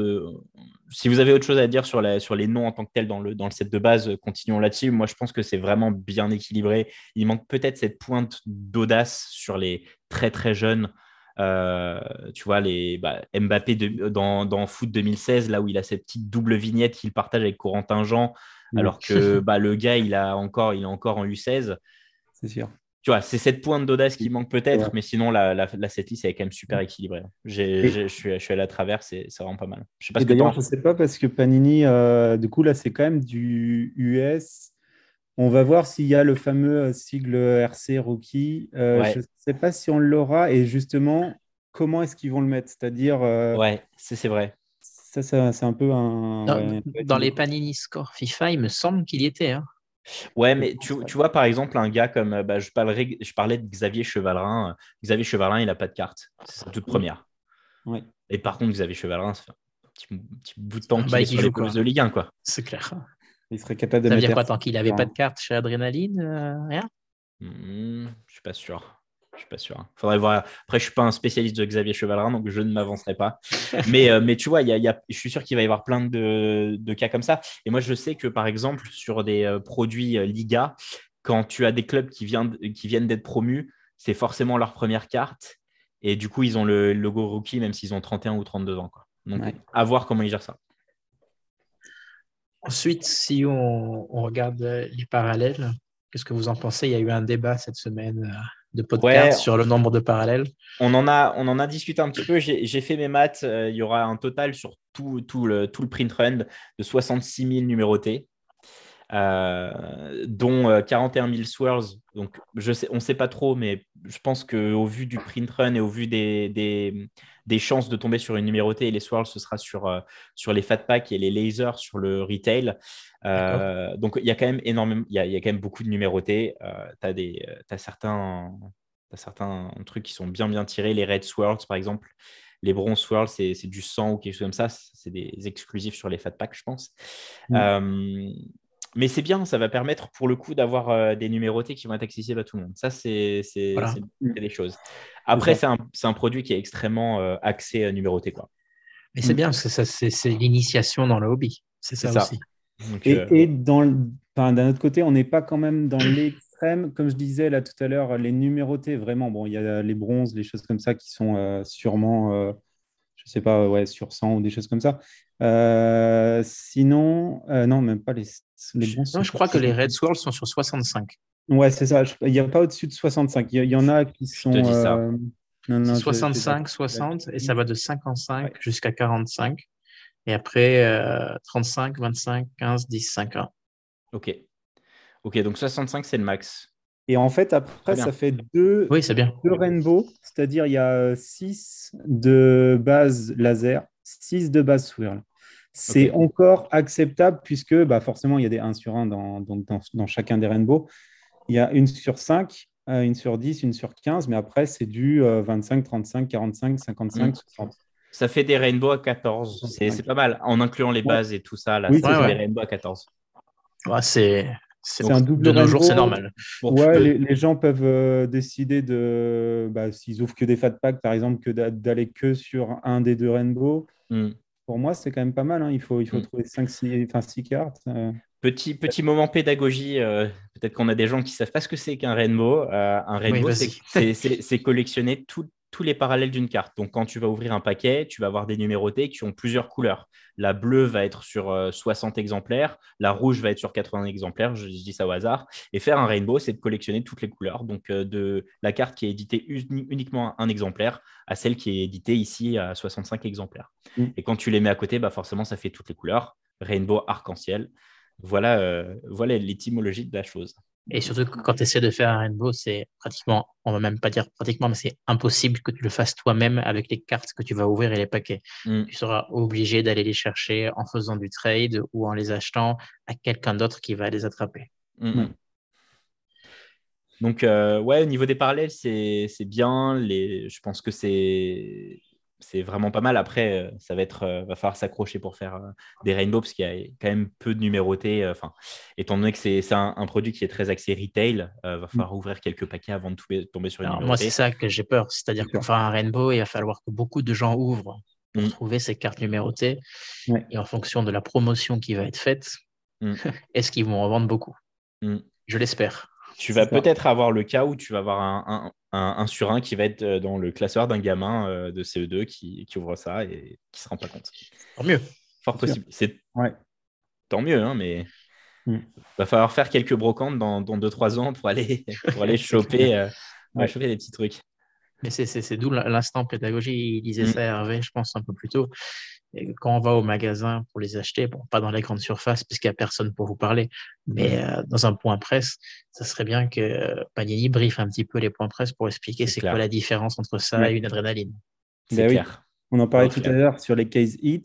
Si vous avez autre chose à dire sur, la, sur les noms en tant que tels dans le, dans le set de base, euh, continuons là-dessus. Moi, je pense que c'est vraiment bien équilibré. Il manque peut-être cette pointe d'audace sur les très très jeunes. Euh, tu vois, les bah, Mbappé de- dans, dans Foot 2016, là où il a cette petite double vignette qu'il partage avec Corentin Jean, alors que bah, le gars, il, a encore, il est encore en U16 c'est sûr. Tu vois, c'est cette pointe d'audace qui manque peut-être, Ouais. mais sinon, la, la, la setlist, elle est quand même super équilibrée. Je suis, je suis allé à travers, c'est c'est vraiment pas mal. Je sais pas ce d'ailleurs, je sais pas parce que Panini, euh, du coup, là, c'est quand même du US. On va voir s'il y a le fameux euh, sigle RC Rookie. Euh, Ouais. Je ne sais pas si on l'aura et justement, comment est-ce qu'ils vont le mettre? C'est-à-dire, euh, Ouais, c'est c'est vrai. ça, ça, c'est un peu un. Dans, ouais, dans les Panini Score FIFA, il me semble qu'il y était. Hein. Ouais, mais tu, tu vois, par exemple, un gars comme. euh, Bah, je, parlerai, je parlais de Xavier Chevalrin. Euh, Xavier Chevalrin, il n'a pas de carte. C'est sa toute première. Et par contre, Xavier Chevalrin, ça fait un petit, petit bout de temps qu'il Bah, est qu'il sur les joue, quoi. pelouses de Ligue 1, quoi. C'est clair. Il serait capable de Ça veut mettre. dire quoi tant qu'il n'avait pas de carte chez Adrénaline euh, Rien? Hmm, je suis pas sûr. Je suis pas sûr. hein. Faudrait voir. Après, je suis pas un spécialiste de Xavier Chevalrin, donc je ne m'avancerai pas. mais, euh, mais tu vois, il y a, il y a- je suis sûr qu'il va y avoir plein de, de cas comme ça. Et moi, je sais que par exemple, sur des euh, produits euh, Liga, quand tu as des clubs qui viennent, qui viennent d'être promus, c'est forcément leur première carte. Et du coup, ils ont le logo rookie, même s'ils ont 31 ou 32 ans. Quoi. Donc, Ouais. à voir comment ils gèrent ça. Ensuite, si on, on regarde les parallèles, qu'est-ce que vous en pensez? Il y a eu un débat cette semaine euh, de podcast Ouais. sur le nombre de parallèles. On en a, on en a discuté un petit peu. J'ai j'ai fait mes maths. Euh, il y aura un total sur tout, tout, le, tout le print run de 66 000 numérotés, euh, dont euh, 41 000 swirls. Donc, je sais, on ne sait pas trop, mais je pense qu'au vu du print run et au vu des, des, des chances de tomber sur une numérotée, et les swirls, ce sera sur, euh, sur les fat packs et les lasers sur le retail. Euh, donc, il y a quand même énormément, il y a, il y a quand même beaucoup de numérotés. Tu as, certains. T'as certains trucs qui sont bien bien tirés, les Red Swirls par exemple. Les Bronze Swirls, c'est c'est du sang ou quelque chose comme ça. C'est des exclusifs sur les Fat Packs, je pense. Mm. Euh, mais c'est bien, ça va permettre pour le coup d'avoir euh, des numérotés qui vont être accessibles à tout le monde. Ça, c'est c'est- Voilà. des choses. Après, c'est un, c'est un produit qui est extrêmement euh, axé à numéroté. Quoi. Mais c'est Mm. bien parce que ça, c'est l'initiation dans le hobby. C'est ça, aussi. Donc, Et, euh, et dans le- enfin, d'un autre côté, on n'est pas quand même dans l'extrême. Comme je disais là tout à l'heure, les numérotés, vraiment, bon, il y a les bronzes, les choses comme ça qui sont euh, sûrement, euh, je sais pas, ouais, sur 100 ou des choses comme ça. Euh, sinon, euh, non, même pas les, les bronzes. Non, je crois que les Red Swirls sont sur 65. Ouais, c'est ça. Je- Il n'y a pas au-dessus de 65. Il y, il y en a qui sont. te dis ça. euh, non, non, je- 65, 60, et ça va de 55 jusqu'à 45. Et après, euh, 35, 25, 15, 10, 5 ans. ok. Ok, donc 65, c'est le max. Et en fait, après, ça fait deux, Oui, c'est bien. deux rainbow, c'est-à-dire il y a 6 de base laser, 6 de base swirl. C'est encore acceptable puisque bah, forcément, il y a des 1 sur 1 dans, donc dans, dans chacun des rainbows. Il y a une sur 5, euh, une sur 10, une sur 15, mais après, c'est du euh, 25, 35, 45, 55, Mm. 60. Ça fait des rainbows à 14. C'est c'est pas mal. En incluant les bases et tout ça, là, Oui, ça c'est fait des rainbows à 14. Ouais, c'est c'est- un double de nos jours, c'est normal. Ouais, les, les gens peuvent euh, décider de, bah, s'ils ouvrent que des fat packs, par exemple, que d'a- d'aller que sur un des deux rainbows. Hmm. Pour moi, c'est quand même pas mal. hein. Il faut, il faut Mm. trouver 5, 6, enfin, six cartes. euh. Petit, petit moment pédagogie, euh, peut-être qu'on a des gens qui ne savent pas ce que c'est qu'un rainbow. Euh, un rainbow, c'est collectionner tous les parallèles d'une carte. Donc, quand tu vas ouvrir un paquet, tu vas avoir des numérotés qui ont plusieurs couleurs. La bleue va être sur 60 euh, exemplaires, la rouge va être sur 80 exemplaires, je, dis ça au hasard. Et faire un rainbow, c'est de collectionner toutes les couleurs. Donc, de la carte qui est éditée uniquement un exemplaire à celle qui est éditée ici à 65 exemplaires. Mm. Et quand tu les mets à côté, bah forcément, ça fait toutes les couleurs. Rainbow arc-en-ciel. Voilà, euh, voilà l'étymologie de la chose. Et surtout, quand tu essaies de faire un rainbow, c'est pratiquement, on va même pas dire pratiquement, mais c'est impossible que tu le fasses toi-même avec les cartes que tu vas ouvrir et les paquets. Mm. Tu seras obligé d'aller les chercher en faisant du trade ou en les achetant à quelqu'un d'autre qui va les attraper. Mm, mm. Donc, euh, ouais, au niveau des parallèles, c'est bien. Les, je pense que c'est c'est vraiment pas mal. Après, euh, ça va être, euh, va falloir s'accrocher pour faire euh, des rainbows parce qu'il y a quand même peu de numérotés. Enfin, étant donné que c'est un, produit qui est très axé retail, il va falloir ouvrir quelques paquets avant de tomber, sur une numérotée. Moi, c'est ça que j'ai peur. C'est-à-dire pour faire un rainbow, il va falloir que beaucoup de gens ouvrent pour mm. trouver ces cartes numérotées. Et en fonction de la promotion qui va être faite, mm. est-ce qu'ils vont en vendre beaucoup? Mm. Je l'espère. Tu vas peut-être avoir le cas où tu vas avoir un, un, sur un qui va être euh, dans le classeur d'un gamin euh, de CE2 qui, ouvre ça et qui ne se rend pas compte. Tant mieux. Fort possible. C'est tant mieux, hein, mais il mm. va falloir faire quelques brocantes dans 2-3 ans pour aller, pour aller choper, euh, choper des petits trucs. Mais c'est d'où l'instant pédagogie. Il disait mm. ça, Hervé, je pense, un peu plus tôt quand on va au magasin pour les acheter, bon, pas dans les grandes surfaces puisqu'il n'y a personne pour vous parler, mais euh, dans un point presse, ça serait bien que Panini briefe un petit peu les points presse pour expliquer c'est quoi la différence entre ça et une adrénaline. C'est ben clair. On en parlait tout à l'heure sur les case hits.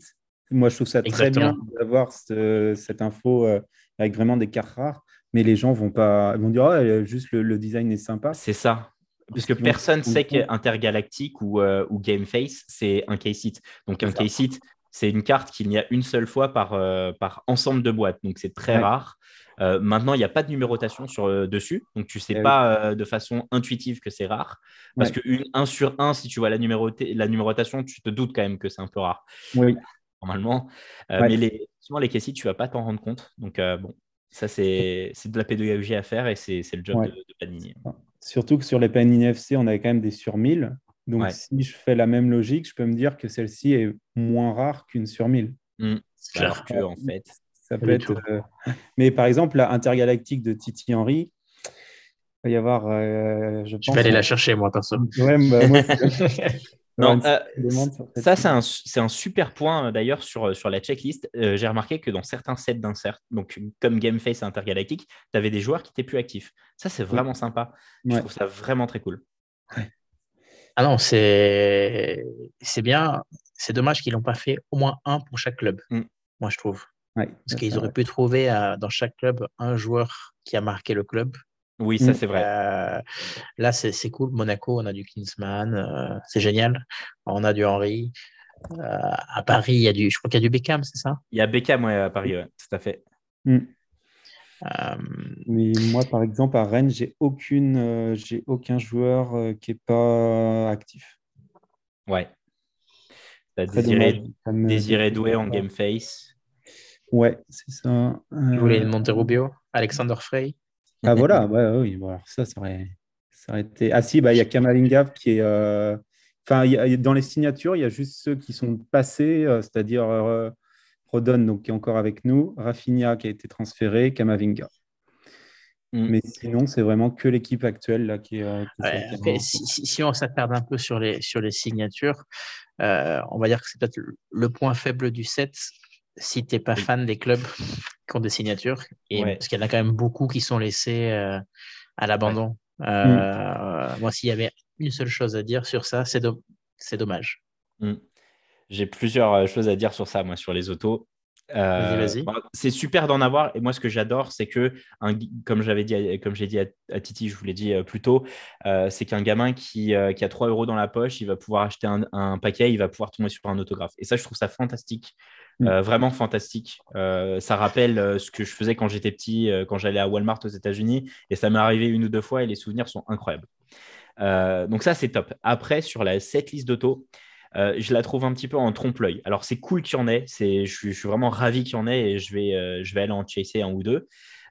Moi, je trouve ça très bien d'avoir cette, info euh, avec vraiment des cartes rares, mais les gens vont pas, vont dire oh, juste le, design est sympa. C'est ça. Parce que personne ne sait qu'Intergalactique ou, euh, ou Game Face, c'est un case hit. Donc, un case hit, c'est une carte qu'il n'y a une seule fois par, euh, par ensemble de boîtes, donc c'est très rare. Euh, maintenant, il n'y a pas de numérotation sur, euh, dessus, donc tu ne sais eh pas de façon intuitive que c'est rare. Parce que 1 sur 1, si tu vois la, la numérotation, tu te doutes quand même que c'est un peu rare. Oui. Normalement. Mais les, souvent, les caisses, tu ne vas pas t'en rendre compte. Donc, bon, ça, c'est de la pédagogie à faire et c'est le job de, de, Panini. Surtout que sur les Panini FC, on avait quand même des sur 1000. Donc, si je fais la même logique, je peux me dire que celle-ci est moins rare qu'une sur 1000. Mmh. Alors que, en fait, ça peut être. Euh, mais par exemple, la intergalactique de Titi Henry, il va y avoir. Euh, je, vais aller la chercher, moi, perso. Ouais, bah, moi, non, euh, ça, c'est un, un, super point d'ailleurs sur, sur la checklist. J'ai remarqué que dans certains sets d'insert, donc comme Gameface Intergalactique, tu avais des joueurs qui étaient plus actifs. Ça, c'est vraiment sympa. Je trouve ça vraiment très cool. Ouais. Ah non, c'est bien. C'est dommage qu'ils n'ont pas fait au moins un pour chaque club, mm. moi je trouve. Parce qu'ils auraient pu trouver euh, dans chaque club un joueur qui a marqué le club. Oui, ça c'est vrai. Euh, là, c'est cool. Monaco, on a du Kingsman, euh, c'est génial. On a du Henry. à Paris, il y a du, je crois qu'il y a du Beckham, c'est ça? Il y a Beckham ouais, à Paris, ouais, tout à fait. Mm. Euh, mais moi, par exemple, à Rennes, j'ai aucune, euh, j'ai aucun joueur euh, qui n'est pas actif. Ouais. As désiré, désiré doué en game face. Ouais, c'est ça. Vous voulez Monterubio, Alexander Frey. Ah voilà, ouais, oui, bon, alors ça, ça aurait, ça aurait été. Ah si, bah, il y a Kamalinga qui est. Enfin, dans les signatures, il y a juste ceux qui sont passés, c'est-à-dire Rodon, donc, qui est encore avec nous, Rafinha qui a été transféré, Kamavinga. Mm. Mais sinon, c'est vraiment que l'équipe actuelle là, qui, est. si, on s'attarde un peu sur les, sur les signatures, euh, on va dire que c'est peut-être le point faible du set si tu n'es pas fan des clubs qui ont des signatures. Et, Parce qu'il y en a quand même beaucoup qui sont laissés euh, à l'abandon. Euh, mm. Moi, s'il y avait une seule chose à dire sur ça, c'est dommage. Mm. J'ai plusieurs euh, choses à dire sur ça, moi, sur les autos. Euh, c'est super d'en avoir. Et moi, ce que j'adore, c'est que, comme j'avais dit, comme j'ai dit à, Titi, je vous l'ai dit euh, plus tôt, c'est qu'un gamin qui, a 3 euros dans la poche, il va pouvoir acheter un, paquet, il va pouvoir tomber sur un autographe. Et ça, je trouve ça fantastique. Mm. vraiment fantastique. ça rappelle ce que je faisais quand j'étais petit, quand j'allais à Walmart aux États-Unis. Et ça m'est arrivé une ou deux fois et les souvenirs sont incroyables. donc, ça, c'est top. Après, sur la, cette liste d'auto, euh, je la trouve un petit peu en trompe-l'œil. Alors, c'est cool qu'il y en ait. Je suis, je suis vraiment ravi qu'il y en ait et je vais, euh, je vais aller en chasser un ou deux.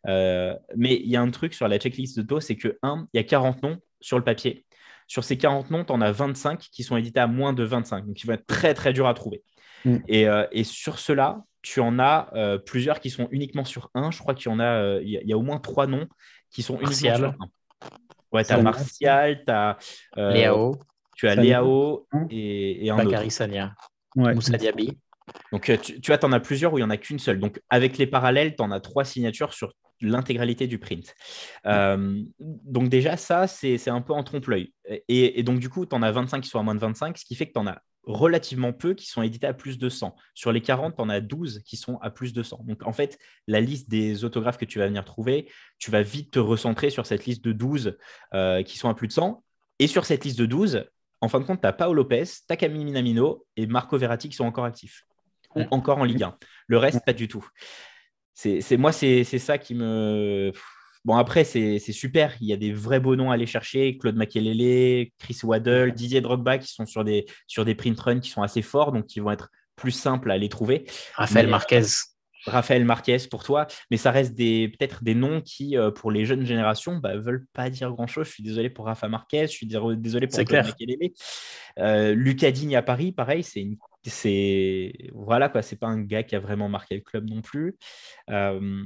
Euh, mais il y a un truc sur la checklist de taux, c'est que, un, il y a 40 noms sur le papier. Sur ces 40 noms, tu en as 25 qui sont édités à moins de 25. Donc, il va être très, très dur à trouver. Mm. Et, et, sur cela, tu en as plusieurs qui sont uniquement sur un. Je crois qu'il y en a, il y, a au moins trois noms qui sont uniquement sur un. Ouais, tu as Martial, tu as Léao. Tu as Léao et, et un Bakary Sania. Moussa Diaby. Donc, tu, tu vois, tu en as plusieurs où il n'y en a qu'une seule. Donc, avec les parallèles, tu en as trois signatures sur l'intégralité du print. Euh, donc déjà, ça, c'est un peu en trompe-l'œil. Et, donc du coup, tu en as 25 qui sont à moins de 25, ce qui fait que tu en as relativement peu qui sont édités à plus de 100. Sur les 40, tu en as 12 qui sont à plus de 100. Donc en fait, la liste des autographes que tu vas venir trouver, tu vas vite te recentrer sur cette liste de 12 euh, qui sont à plus de 100. Et sur cette liste de 12, en fin de compte, tu as Paolo Lopez, Camille Minamino et Marco Verratti qui sont encore actifs. Ou encore en Ligue 1. Le reste, pas du tout c'est moi, c'est ça qui me. Bon, après, c'est super. Il y a des vrais beaux noms à aller chercher. Claude Makelele, Chris Waddle, Didier Drogba qui sont sur des, sur des print runs qui sont assez forts, donc qui vont être plus simples à les trouver. Raphaël Marquez. Raphaël Marquez pour toi, mais ça reste peut-être des noms qui, euh, pour les jeunes générations, ne bah, veulent pas dire grand-chose. Je suis désolé pour Rafa Marquez, je suis désolé pour Makelele. Euh, Lucas Digne à Paris, pareil, c'est une c'est voilà quoi, c'est pas un gars qui a vraiment marqué le club non plus. Euh,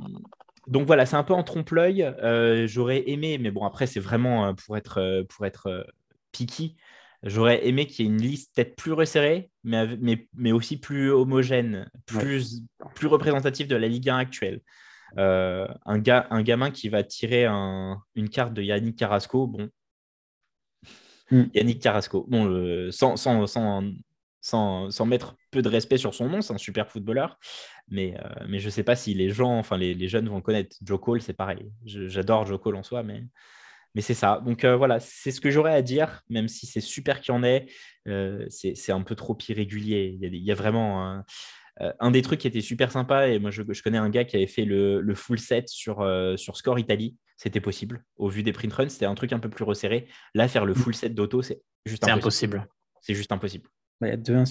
donc voilà, c'est un peu en trompe-l'œil. Euh, j'aurais aimé, mais bon après c'est vraiment pour être pour être picky. J'aurais aimé qu'il y ait une liste peut-être plus resserrée, mais, mais, mais, aussi plus homogène, plus, plus représentative de la Ligue 1 actuelle. un, gars, un gamin qui va tirer une carte de Yannick Carrasco, bon, hmm. Yannick Carrasco. Bon, sans, sans, sans, sans, mettre peu de respect sur son nom, c'est un super footballeur. Mais, euh, mais je ne sais pas si les gens, enfin les, jeunes vont connaître. Joe Cole, c'est pareil. J'adore Joe Cole en soi, mais, mais c'est ça. Donc euh, voilà, c'est ce que j'aurais à dire, même si c'est super qu'il y en ait. Euh, c'est un peu trop irrégulier. Il y a, vraiment un, des trucs qui était super sympa. Et moi, je, connais un gars qui avait fait le, full set sur, sur Score Italie. C'était possible. Au vu des print runs, c'était un truc un peu plus resserré. Là, faire le full set d'auto, c'est juste impossible. C'est juste impossible. Il y a deux 1,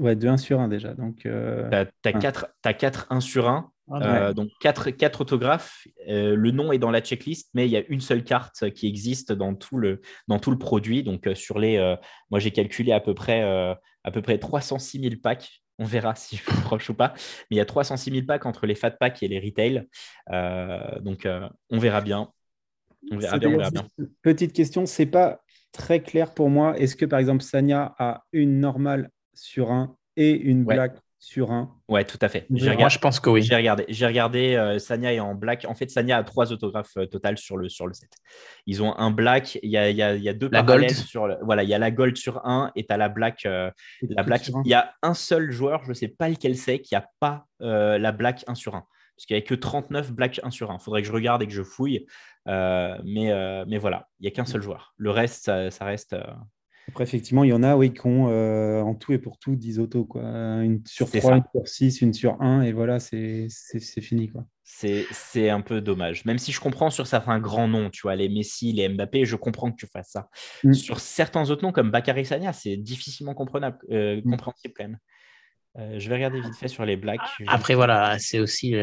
ouais, 1 sur 1 déjà. Donc, euh... tu as, 4 1 sur 1. Ah, euh, donc 4, 4 autographes. Euh, le nom est dans la checklist, mais il y a une seule carte qui existe dans tout le, dans tout le produit. Donc euh, sur les, moi j'ai calculé à peu près, à peu près 306 000 packs. On verra si je suis proche ou pas. Mais il y a 306 000 packs entre les fat packs et les retail. donc on verra bien. On verra bien, on verra bien. Petite question, c'est pas très clair pour moi. Est-ce que par exemple Sanya a une normale sur un et une black sur un Ouais, tout à fait. Moi, je pense que oui. J'ai regardé. J'ai regardé. Euh, Sanya est en black. En fait, Sanya a trois autographes euh, total sur le sur le set. Ils ont un black. Il y a, y a, y deux la gold. sur. voilà, il y a la gold sur un et tu as la black. Euh, la black. Il y a un seul joueur, je ne sais pas lequel c'est, qui a pas la black 1 sur 1 parce qu'il n'y a que 39 black 1 sur 1. Il faudrait que je regarde et que je fouille. Euh, mais, euh, mais voilà, il n'y a qu'un seul joueur. Le reste, ça, reste. Euh, Après, effectivement, il y en a oui, qui ont en tout et pour tout 10 autos. Quoi. Une sur 3, une sur 6, une sur 1, et voilà, c'est fini. Quoi. C'est un peu dommage. Même si je comprends sur certains grands noms, tu vois, les Messi, les Mbappé, je comprends que tu fasses ça. Mm. Sur certains autres noms, comme Bakary Sania, c'est difficilement comprenable, mm. compréhensible quand même. je vais regarder vite fait sur les Blacks. Après, voilà, c'est aussi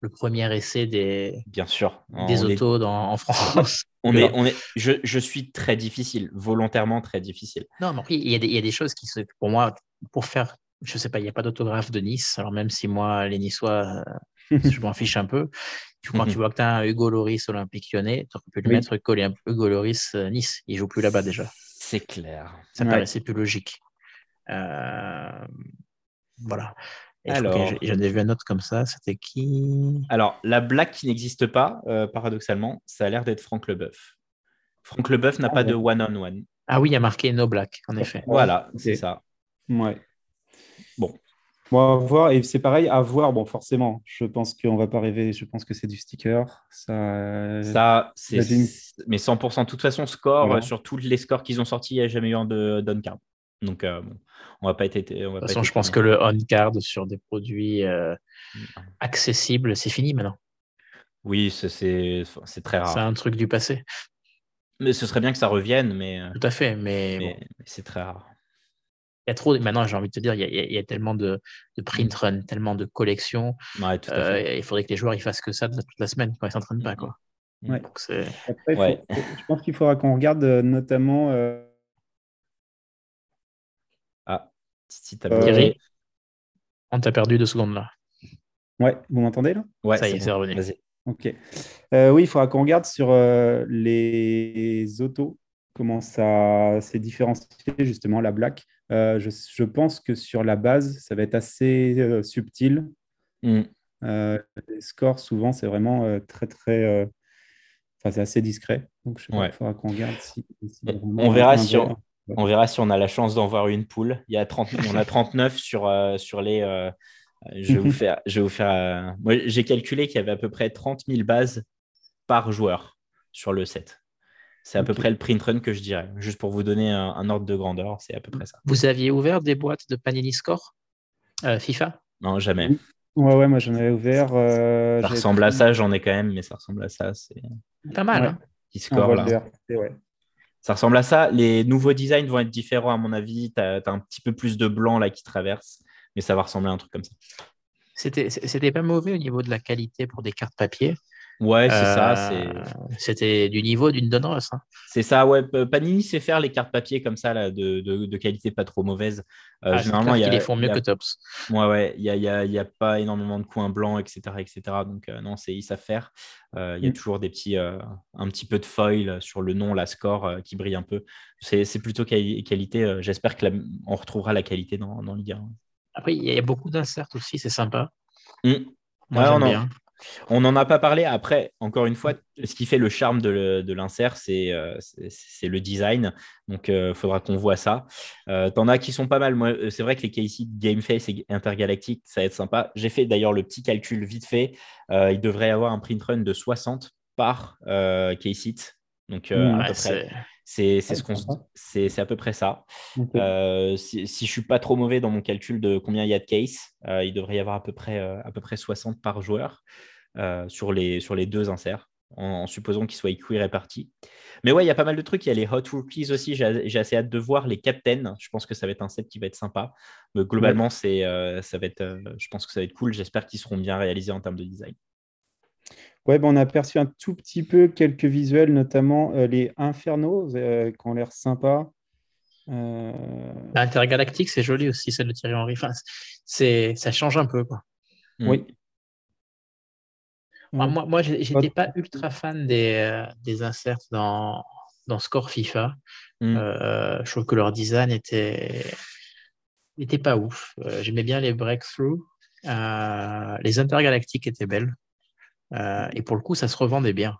le premier essai des, Bien sûr. des autos en France. on est, on est, je, je, suis très difficile, volontairement très difficile. Non, mais il y, a des, il y a des choses qui, pour moi, pour faire, je sais pas, il n'y a pas d'autographe de Nice. Alors même si moi, les Niçois, euh, je m'en fiche un peu. Quand tu vois que tu as un Hugo Loris Olympique Lyonnais, tu peux lui mettre Hugo Loris euh, Nice. Il joue plus là-bas déjà. C'est clair. Ça paraissait plus logique. Euh, voilà. Alors, j'en ai vu un autre comme ça. C'était qui? Alors, la blague qui n'existe pas, euh, paradoxalement, ça a l'air d'être Franck Leboeuf. Franck Leboeuf n'a ah pas de one-on-one. Ah oui, il y a marqué No Black, en effet. Voilà, c'est ça. Ouais. Bon. Bon, voir, et c'est pareil, à voir, bon, forcément, je pense qu'on ne va pas rêver, je pense que c'est du sticker. Ça, ça c'est. Mais 100%, de toute façon, score, sur tous les scores qu'ils ont sortis, il n'y a jamais eu un de card. Donc, euh, on va pas être. de toute façon, je pense que le on-card sur des produits euh, mm. accessibles, c'est fini maintenant. Oui, c'est très rare. C'est un truc du passé. Mais ce serait bien que ça revienne, mais. Tout à fait, mais, c'est très rare. il y a trop, maintenant j'ai envie de te dire, il y a, tellement de, print mm. run, tellement de collections. il faudrait que les joueurs ils fassent que ça toute la semaine quand ils s'entraînent pas. Quoi. Ouais. je pense qu'il faudra qu'on regarde notamment. Si Thierry, on t'a perdu deux secondes là. Ouais, vous m'entendez là? Ouais, ça y est, c'est revenu. Ok. Euh, oui, il faudra qu'on regarde sur euh, les autos, comment ça s'est différencié justement la black. Euh, je, pense que sur la base, ça va être assez subtil. Mm. les scores, souvent, c'est vraiment très, très. Enfin, c'est assez discret. Donc, je sais pas, il faudra qu'on regarde si. on, verra si on, on, verra si on a la chance d'en voir une poule. Il y a 30, on a 39 sur, sur les je vais vous faire. Je vais vous faire euh, Moi, j'ai calculé qu'il y avait à peu près 30 000 bases par joueur sur le set. C'est à peu près le print run que je dirais. Juste pour vous donner un, ordre de grandeur, c'est à peu près ça. Vous aviez ouvert des boîtes de Panini Score euh, FIFA? Non, jamais. Ouais, ouais, moi j'en avais ouvert. Euh, ça ressemble à ça, j'en ai quand même, mais ça ressemble à ça. C'est pas mal. Hein score là. Ça ressemble à ça. Les nouveaux designs vont être différents à mon avis. Tu as, un petit peu plus de blanc là qui traverse mais ça va ressembler à un truc comme ça. C'était pas mauvais au niveau de la qualité pour des cartes papier. Ouais, c'est ça. Euh, c'était du niveau d'une Donruss. Hein. C'est ça, ouais. Panini sait faire les cartes papier comme ça, là, de, de, qualité pas trop mauvaise. Euh, ah, généralement, ils les font mieux que Tops. Ouais, ouais. Il n'y a, y a, y a, pas énormément de coins blancs, etc. etc. Donc, euh, non, ils savent faire. Il y a mm. toujours des petits, un petit peu de foil sur le nom, la score qui brille un peu. C'est plutôt qualité. J'espère qu'on retrouvera la qualité dans, dans Liga. Après, il y a beaucoup d'inserts aussi, c'est sympa. Mm. on n'en a pas parlé. Après, encore une fois, ce qui fait le charme de l'insert, c'est euh, le design. Donc, il euh, faudra qu'on voit ça. Euh, T'en as qui sont pas mal. C'est vrai que les KC Gameface et Intergalactic, ça va être sympa. J'ai fait d'ailleurs le petit calcul vite fait. Euh, il devrait y avoir un print run de 60 par KC. Donc, c'est ce qu'on c'est à peu près ça. Euh, si, si, je suis pas trop mauvais dans mon calcul de combien il y a de cases, euh, il devrait y avoir à peu près, euh, à peu près 60 par joueur sur, les, sur les deux inserts, en, supposant qu'ils soient équilibrés répartis. Mais ouais, il y a pas mal de trucs. Il y a les Hot Rookies aussi. J'ai assez hâte de voir les Captains. Je pense que ça va être un set qui va être sympa. Mais globalement, c'est ça va être, je pense que ça va être cool. J'espère qu'ils seront bien réalisés en termes de design. Ouais, ben, on a aperçu un tout petit peu quelques visuels, notamment euh, les Infernos, euh, qui ont l'air sympas. Euh... Intergalactique, c'est joli aussi, celle de Thierry Henry. Enfin, ça change un peu. Quoi. Mm. Oui. moi, moi je n'étais pas ultra fan des, euh, des inserts dans, dans Score FIFA. Mm. je trouve que leur design était, était pas ouf. J'aimais bien les breakthroughs. les intergalactiques étaient belles. Euh, et pour le coup, ça se revendait bien.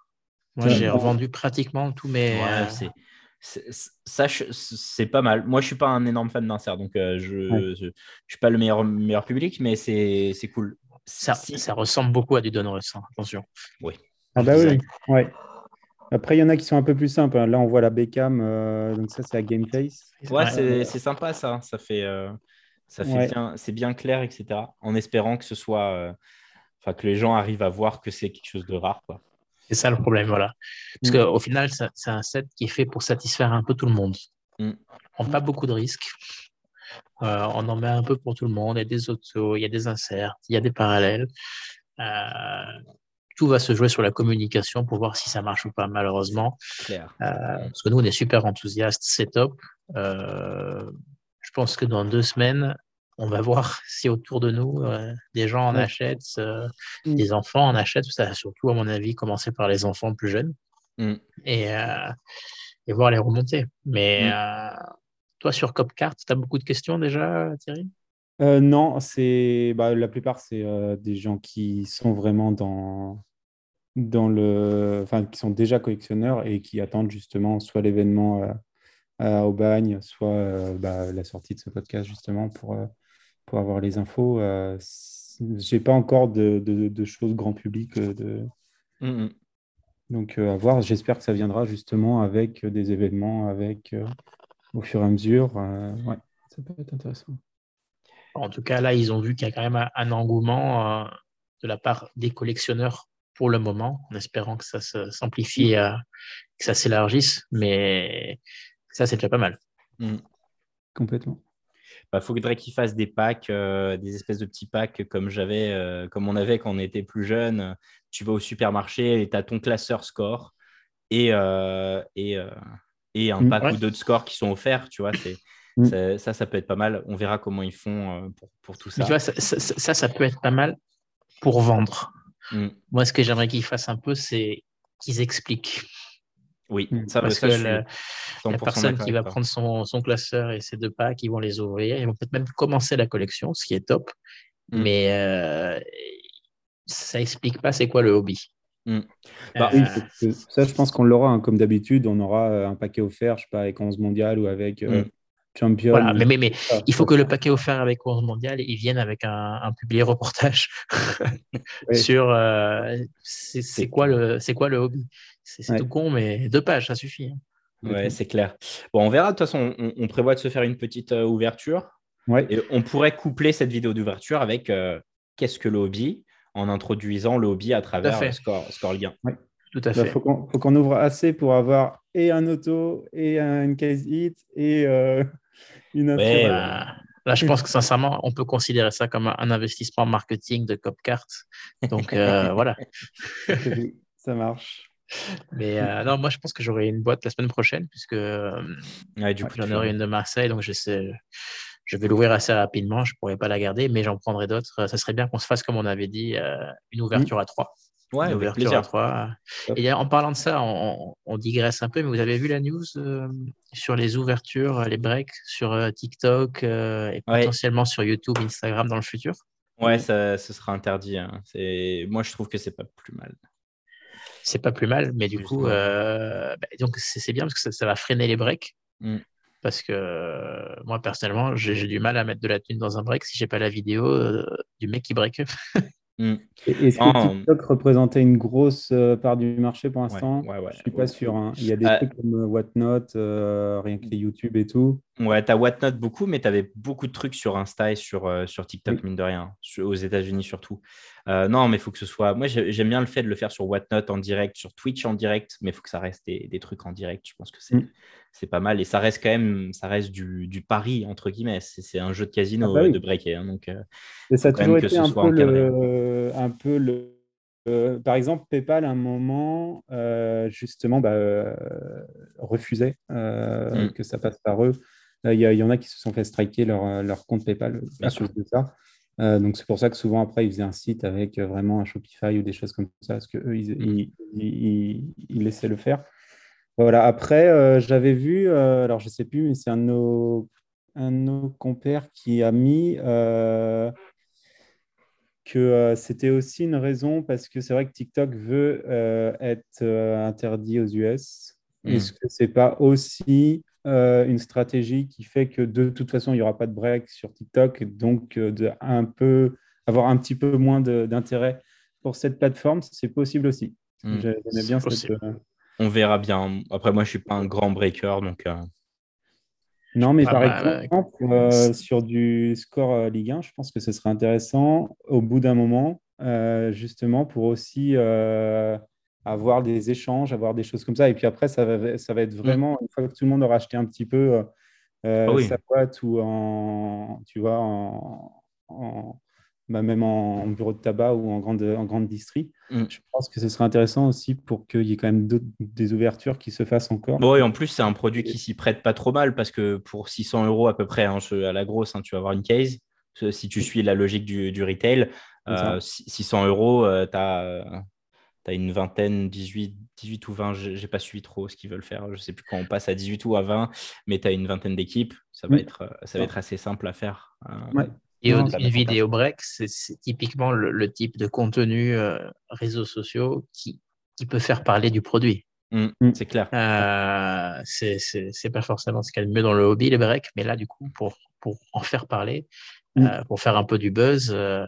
Moi, j'ai revendu pratiquement tous mes. Ouais, euh, ça, c'est pas mal. Moi, je suis pas un énorme fan d'insert, donc euh, je, je, suis pas le meilleur, meilleur public, mais c'est cool. Ça, ça ressemble beaucoup à du Donruss, hein, attention. Oui. Ah bah oui, ouais. Après, il y en a qui sont un peu plus simples. Hein. Là, on voit la Beckham, donc ça, c'est à Gameface. Ouais, c'est sympa ça. Ça fait, ça fait bien, c'est bien clair, etc. En espérant que ce soit que les gens arrivent à voir que c'est quelque chose de rare. C'est ça le problème, voilà. Parce mm. qu'au final, c'est un set qui est fait pour satisfaire un peu tout le monde. Mm. On n'a pas beaucoup de risques. Euh, on en met un peu pour tout le monde. Il y a des autos, il y a des inserts, il y a des parallèles. Euh, tout va se jouer sur la communication pour voir si ça marche ou pas, malheureusement. Euh, parce que nous, on est super enthousiastes, c'est top. je pense que dans deux semaines, on va voir si autour de nous, euh, des gens en achètent, euh, mm. des enfants en achètent, ça surtout, à mon avis, commencer par les enfants plus jeunes mm. et, euh, et, voir les remonter. Mais mm. toi, sur Copcart, tu as beaucoup de questions déjà, Thierry? Non, c'est bah, la plupart, c'est des gens qui sont vraiment dans, dans le. Enfin, qui sont déjà collectionneurs et qui attendent justement soit l'événement. au bagne, soit bah, la sortie de ce podcast justement pour, pour avoir les infos. Euh, j'ai pas encore de, de, choses grand public. Euh, de... Mm, mm. Donc, euh, à voir. J'espère que ça viendra justement avec des événements, avec au fur et à mesure. ouais, ça peut être intéressant. En tout cas, là, ils ont vu qu'il y a quand même un, engouement de la part des collectionneurs pour le moment, en espérant que ça s'amplifie, que ça s'élargisse. Mais ça, c'est déjà pas mal. Complètement. Bah, faudrait qu'ils fassent des packs, euh, des espèces de petits packs comme j'avais, euh, comme on avait quand on était plus jeune. Tu vas au supermarché et tu as ton classeur score et, euh, et, et, un Mm. pack Ouais. ou deux de scores qui sont offerts. Tu vois, Mm. ça, ça peut être pas mal. On verra comment ils font pour, pour tout Mais ça. tu vois, ça, ça, ça, ça peut être pas mal pour vendre. Mm. Moi, ce que j'aimerais qu'ils fassent un peu, c'est qu'ils expliquent. Oui, Mm. ça, Parce ça, que la, 100% la personne qui va prendre son, son classeur et ses deux packs, ils vont les ouvrir. Ils vont peut-être même commencer la collection, ce qui est top. Mm. Mais euh, ça explique pas c'est quoi le hobby. Mm. Euh, Bah, Oui, que ça, je pense qu'on l'aura, hein, comme d'habitude, on aura euh, un paquet offert, je sais pas, avec 11 mondial ou avec euh, Mm. Champion. voilà, mais, mais, mais Ah, il faut que le paquet offert avec 11 mondial, il vienne avec un, un publié reportage Oui. sur euh, c'est quoi, le- c'est quoi le hobby. C'est Ouais. tout con, mais deux pages, ça suffit. hein. Ouais, c'est clair. Bon, on verra. De toute façon, on, on prévoit de se faire une petite euh, ouverture. Ouais. Et on pourrait coupler cette vidéo d'ouverture avec euh, qu'est-ce que le hobby en introduisant le hobby à travers euh, Score, Score Ligue 1. Tout à Bah, fait. faut qu'on faut qu'on ouvre assez pour avoir et un auto, et un, une case hit, et euh, une Ouais. Bah, là, je pense que sincèrement, on peut considérer ça comme un investissement marketing de Copcart. Donc euh, voilà. Ça marche. Mais euh, non, moi, je pense que j'aurai une boîte la semaine prochaine, puisque euh, Ouais, du coup, j'en aurai une de Marseille. Donc je sais, je vais l'ouvrir assez rapidement. Je ne pourrai pas la garder, mais j'en prendrai d'autres. Ça serait bien qu'on se fasse, comme on avait dit, euh, une ouverture à trois. Ouais, Une ouverture à trois. Et en parlant de ça, on, on digresse un peu, mais vous avez vu la news euh, sur les ouvertures, les breaks sur TikTok et potentiellement sur YouTube, Instagram dans le futur? Ouais, ça, ce sera interdit. hein. Moi, je trouve que c'est pas plus mal. C'est pas plus mal, mais du coup, euh, bah, donc c'est bien parce que ça, ça va freiner les breaks. Mm. Parce que euh, moi, personnellement, j'ai j'ai du mal à mettre de la thune dans un break si j'ai pas la vidéo euh, du mec qui break. Mm. Est-ce que TikTok représentait une grosse euh, part du marché pour l'instant? ouais, ouais. Je suis pas sûr. hein. Il y a des Euh, trucs comme euh, Whatnot, euh, rien que les YouTube et tout. Ouais, t'as Whatnot beaucoup, mais tu avais beaucoup de trucs sur Insta et sur, euh, sur TikTok, mine de rien, sur- aux États-Unis surtout. Euh, non, mais il faut que ce soit. Moi, j'ai- j'aime bien le fait de le faire sur Whatnot en direct, sur Twitch en direct, mais il faut que ça reste des, des trucs en direct. Je pense que c'est Mm. C'est pas mal. Et ça reste quand même ça reste du, du pari, entre guillemets. C'est c'est un jeu de casino Ah bah oui. de breaker. hein, donc, euh, Et ça a toujours que été un peu, le, un peu le. euh, par exemple, PayPal, à un moment, euh, justement, bah, euh, refusait Mm. que ça passe par eux. Il y, y en a qui se sont fait striker leur, leur compte PayPal à cause de ça. Euh, donc, c'est pour ça que souvent, après, ils faisaient un site avec euh, vraiment un Shopify ou des choses comme ça, parce ils, Mm. ils, ils- ils- ils laissaient le faire. Voilà. Après, euh, j'avais vu, euh, alors je sais plus, mais c'est un de nos, un de nos compères qui a mis euh, que c'était aussi une raison parce que c'est vrai que TikTok veut être interdit aux US. Mm. Est-ce que c'est pas aussi une stratégie qui fait que de toute façon, il n'y aura pas de break sur TikTok, donc de un peu, avoir un petit peu moins d'intérêt pour cette plateforme, c'est possible aussi. Mm. J'aimais bien cette, on verra bien. Après, moi, je suis pas un grand breaker, donc euh, Non, mais Ah par bah, exemple, euh, sur du score euh, Ligue 1, je pense que ce serait intéressant au bout d'un moment, euh, justement, pour aussi euh, avoir des échanges, avoir des choses comme ça. Et puis après, ça va, ça va être vraiment, une fois que tout le monde aura acheté un petit peu euh, euh, Ah oui. sa boîte ou en, tu vois, en, en- bah, même en, en bureau de tabac ou en grande, en grande distrie, Mm. je pense que ce serait intéressant aussi pour qu'il y ait quand même des ouvertures qui se fassent encore. Bon, et en plus, c'est un produit qui s'y prête pas trop mal parce que pour 600 euros à peu près, hein, à la grosse, hein, tu vas avoir une case. Si tu suis la logique du, du retail, C'est ça. euh, six- 600 euros, tu as, une vingtaine, 18, 18 ou 20, j'ai pas suivi trop ce qu'ils veulent faire. Je sais plus quand on passe à 18 ou à 20, mais tu as une vingtaine d'équipes. Ça, va être, euh, ça va être assez simple à faire. euh, Ouais. Et Non, une vidéo break, c'est typiquement le, le type de contenu euh, réseaux sociaux qui, qui peut faire parler du produit. mm, Mm. C'est clair. Euh, c'est pas forcément ce qu'il y a de mieux dans le hobby, les breaks, mais là, du coup, pour, pour en faire parler, Mm. euh, pour faire un peu du buzz, euh,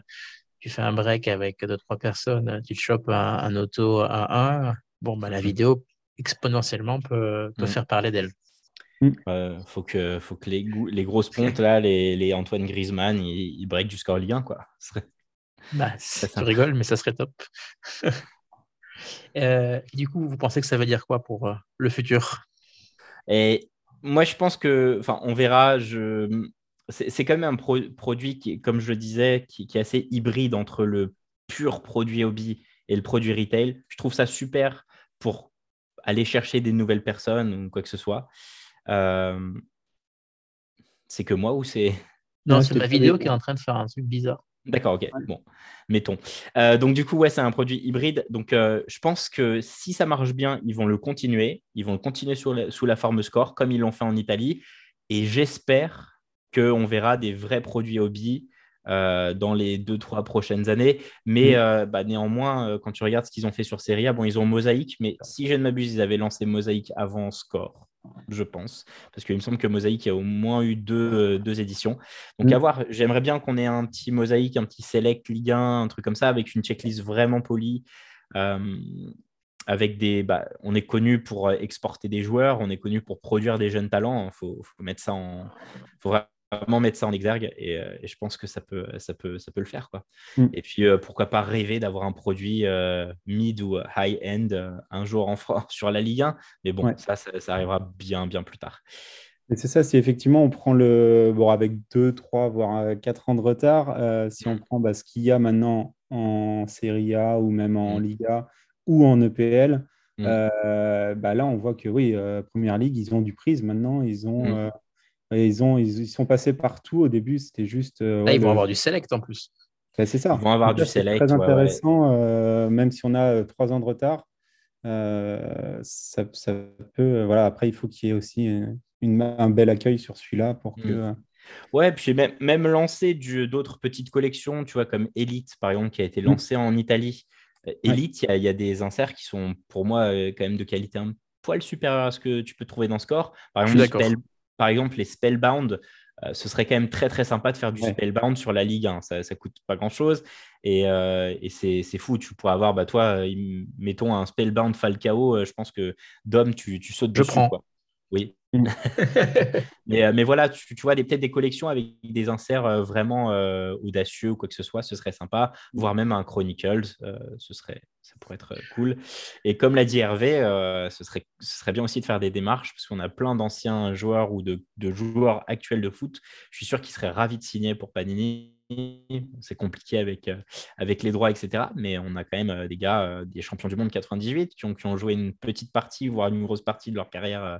tu fais un break avec deux, trois personnes, tu te chopes un, un auto à un, bon, bah, la vidéo exponentiellement peut, peut faire parler d'elle. Euh, faut que, faut que les, les grosses pontes, là, les, les Antoine Griezmann, ils, ils break score Ligue 1, quoi. Ce serait- Bah, tu rigoles, mais ça serait top. Euh, du coup, vous pensez que ça veut dire quoi pour euh, le futur? Et moi, je pense que, enfin, on verra. Je, c'est quand même un produit qui, comme je le disais, qui, est assez hybride entre le pur produit hobby et le produit retail. Je trouve ça super pour aller chercher des nouvelles personnes ou quoi que ce soit. Euh, c'est que moi ou c'est. Non, c'est ma vidéo qui est en train de faire un truc bizarre. D'accord, ok. Bon, mettons. Euh, donc, du coup, ouais, c'est un produit hybride. Donc, euh, je pense que si ça marche bien, ils vont le continuer. Ils vont le continuer sous la forme score, comme ils l'ont fait en Italie. Et j'espère qu'on verra des vrais produits hobby euh, dans les deux, trois prochaines années. Mais mm. bah, néanmoins, quand tu regardes ce qu'ils ont fait sur Serie A, bon, ils ont Mosaïque, mais si je ne m'abuse, ils avaient lancé Mosaïque avant Score je pense. Parce qu'il me semble que Mosaïque a au moins eu deux, euh, deux éditions. Donc, mm. à voir, j'aimerais bien qu'on ait un petit Mosaïque, un petit Select Ligue 1, un truc comme ça, avec une checklist vraiment polie. Euh, avec des, bah, on est connu pour exporter des joueurs, on est connu pour produire des jeunes talents. Il faut, faut, mettre ça en, faut vraiment mettre ça en exergue euh, et, je pense que ça peut, ça peut, ça peut le faire. Quoi. Mm. Et puis, euh, pourquoi pas rêver d'avoir un produit euh, mid ou high-end un jour en France sur la Ligue 1. Mais bon, ça, ça, arrivera bien, bien plus tard. Et c'est ça, si effectivement on prend le. Bon, avec 2, 3, voire 4 ans de retard, si on mm. prend bah, ce qu'il y a maintenant en Serie A ou même en mm. Liga ou en EPL, bah là on voit que oui, Première Ligue, ils ont du prise maintenant, ils ont ils, ont, ils, sont passés partout. Au début, c'était juste. Euh, ils vont avoir du select en plus. c'est ça. Ils vont avoir du select. Très intéressant, euh, même si on a euh, trois ans de retard. ça, ça, peut. voilà. Après, il faut qu'il y ait aussi une, un bel accueil sur celui-là pour que. Mm. Ouais, puis même, même lancer d'autres petites collections, tu vois, comme Elite, par exemple, qui a été mm. lancé en Italie. Elite, il y, a des inserts qui sont, pour moi, quand même de qualité un poil supérieure à ce que tu peux trouver dans Score. Par exemple, par exemple, les Spellbound, euh, ce serait quand même très très sympa de faire du Spellbound sur la Ligue 1. Ça, ne coûte pas grand chose et, euh, c'est fou. Tu pourrais avoir, bah, toi, euh, mettons un Spellbound Falcao. je pense que Dom, tu, tu sautes je Prends. Oui. Mm. mais, mais, voilà, tu, vois, peut-être des collections avec des inserts vraiment audacieux ou quoi que ce soit, ce serait sympa. Mm. Voire même un Chronicles, ce serait, ça pourrait être cool. Et comme l'a dit Hervé, ce, serait, ce serait bien aussi de faire des démarches parce qu'on a plein d'anciens joueurs ou de, de, joueurs actuels de foot. Je suis sûr qu'ils seraient ravis de signer pour Panini c'est compliqué avec, euh, avec les droits, etc. Mais on a quand même euh, des gars, euh, des champions du monde 98, qui ont, qui ont joué une petite partie, voire une grosse partie de leur carrière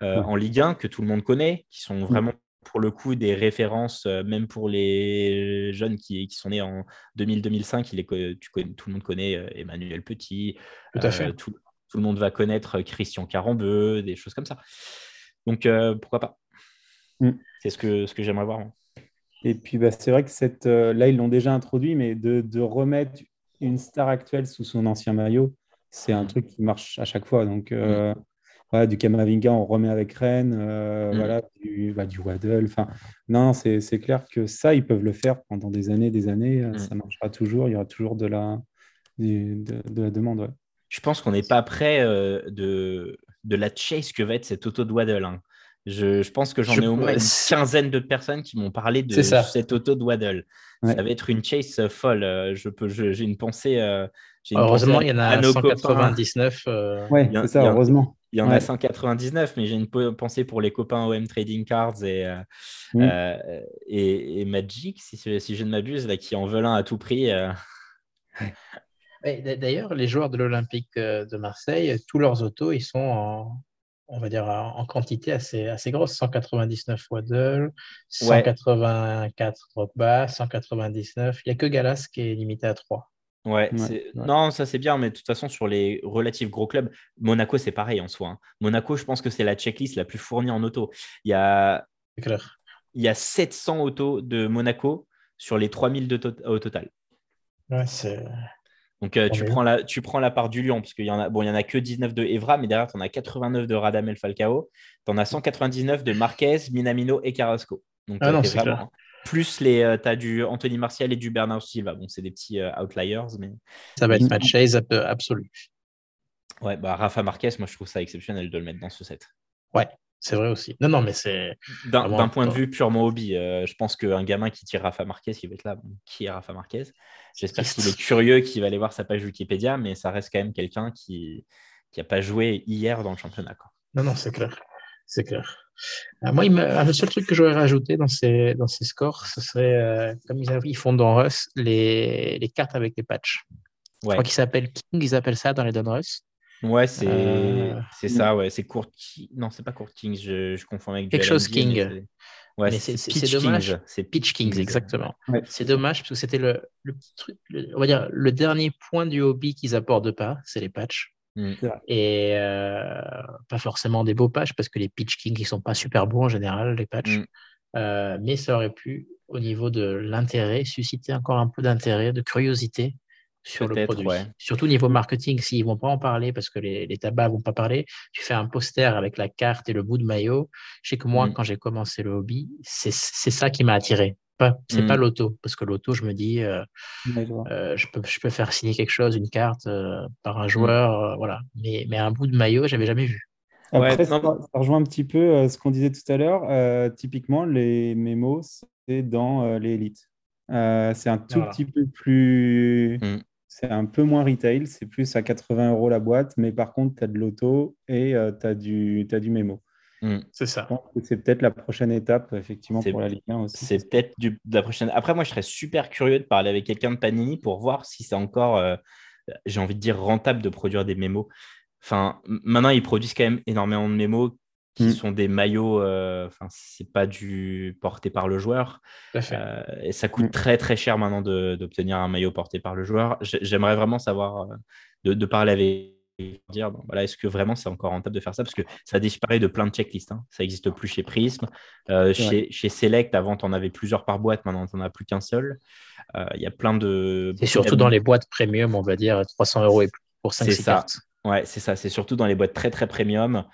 en Ligue 1, que tout le monde connaît, qui sont vraiment pour le coup des références, même pour les jeunes qui, qui sont nés en 2000-2005, il est, tu connais, tout le monde connaît Emmanuel Petit, tout, à fait. Tout, le monde va connaître Christian Carambeu, des choses comme ça. Donc pourquoi pas mm. C'est ce que, ce que j'aimerais voir. Et puis, bah, c'est vrai que cette, euh, là, ils l'ont déjà introduit, mais de, de, remettre une star actuelle sous son ancien maillot, c'est un truc qui marche à chaque fois. Donc, euh, voilà, du Kamavinga, on remet avec Rennes, euh, mm. voilà, du, bah, du Waddle. Enfin, non, c'est clair que ça, ils peuvent le faire pendant des années, des années. Mm. Ça marchera toujours. Il y aura toujours de la, de, de la demande. Je pense qu'on n'est pas prêt de, de la chase que va être cette auto de Waddle. Hein. Je, pense que j'en ai au moins une quinzaine de personnes qui m'ont parlé de cette auto de Waddle. Ça va être une chase euh, folle. Euh, je peux, j'ai une pensée. Euh, heureusement, il y en a 199. Oui, c'est ça, heureusement. Il y en a 199, mais j'ai une pensée pour les copains OM Trading Cards et, mm. et, Magic, si, si, je ne m'abuse, là, qui en veulent un à tout prix. D'ailleurs, les joueurs de l'Olympique de Marseille, tous leurs autos, ils sont en, on va dire, en quantité assez, assez grosse. 199 Waddle, 184 Drogba, 199. Il n'y a que Galas qui est limité à 3. Ouais, non, ça c'est bien, mais de toute façon, sur les relatifs gros clubs, Monaco c'est pareil en soi. Hein. Monaco, je pense que c'est la checklist la plus fournie en auto. Il y a, il y a 700 autos de Monaco sur les 3000 de au total. Ouais, c'est. Donc, euh, tu, prends la, tu prends la part du lion, parce qu'il y en a, bon, il y en a que 19 de Evra, mais derrière, tu en as 89 de Radamel Falcao. Tu en as 199 de Marquez, Minamino et Carrasco. Donc, ah euh, Plus les, euh, tu as du Anthony Martial et du Bernard Silva. Bon, c'est des petits outliers, mais. Ça va être match absolu. Ouais, bah, Rafa Marquez, moi, je trouve ça exceptionnel de le mettre dans ce set. Ouais, c'est vrai aussi. Non, non, mais c'est. D'un point de vue purement hobby, euh, je pense qu'un gamin qui tire Rafa Marquez, il va être là. qui est Rafa Marquez? J'espère qu'il est curieux, qu'il va aller voir sa page Wikipédia, mais ça reste quand même quelqu'un qui n'a pas joué hier dans le championnat. Non, non, c'est clair. C'est clair. Euh, moi, il le seul truc que j'aurais rajouté dans ces, dans ces scores, ce serait, euh, comme ils, ils, font dans Rust, les, les cartes avec les patchs. Je crois qu'ils s'appellent King, ils appellent ça dans les Don Rust. Ouais, c'est euh... ça, ouais. C'est Court Non, c'est pas Court Kings, je, je confonds avec Quelque chose King. Ouais, c'est dommage. C'est Pitch Kings, exactement. C'est dommage parce que c'était le, le, truc, on va dire, le dernier point du hobby qu'ils apportent pas, c'est les patchs. Mm. Et euh, pas forcément des beaux patchs parce que les Pitch Kings, ils sont pas super beaux en général, les patchs. Mm. Euh, mais ça aurait pu, au niveau de l'intérêt, susciter encore un peu d'intérêt, de curiosité sur le produit. Surtout niveau marketing, s'ils ne vont pas en parler parce que les, les tabacs ne vont pas parler, tu fais un poster avec la carte et le bout de maillot. Je sais que moi, mm. quand j'ai commencé le hobby, c'est ça qui m'a attiré. C'est pas mm. l'auto, parce que l'auto, je me dis, euh, euh, je, peux, je peux faire signer quelque chose, une carte euh, par un mm. joueur, voilà. Mais, mais un bout de maillot, j'avais jamais vu. Après, ça, rejoint un petit peu ce qu'on disait tout à l'heure. typiquement, les mémos, c'est dans les élites. C'est un tout petit peu plus c'est un peu moins retail, c'est plus à 80 euros la boîte, mais par contre, tu as de l'auto et euh, tu as, du, as du mémo. Hmm. c'est ça. C'est peut-être la prochaine étape, effectivement, pour la Ligue 1 aussi. C'est peut-être la prochaine. Après, moi, je serais super curieux de parler avec quelqu'un de Panini pour voir si c'est encore, euh, j'ai envie de dire, rentable de produire des mémos. Enfin, maintenant, ils produisent quand même énormément de mémos qui mm. sont des maillots, euh, enfin, c'est pas du porté par le joueur. Euh, et ça coûte mm. très très cher maintenant d'obtenir un maillot porté par le joueur. J'aimerais vraiment savoir, euh, de, parler avec dire voilà, est-ce que vraiment c'est encore rentable de faire ça? Parce que ça disparaît de plein de checklists. Hein. Ça n'existe plus chez Prism. chez, chez, Select, avant, tu en avais plusieurs par boîte. Maintenant, tu n'en as plus qu'un seul. Il y a plein de. Et surtout dans les boîtes premium, on va dire 300 euros et plus pour 5 cartes. Ouais, c'est ça. C'est surtout dans les boîtes très très premium.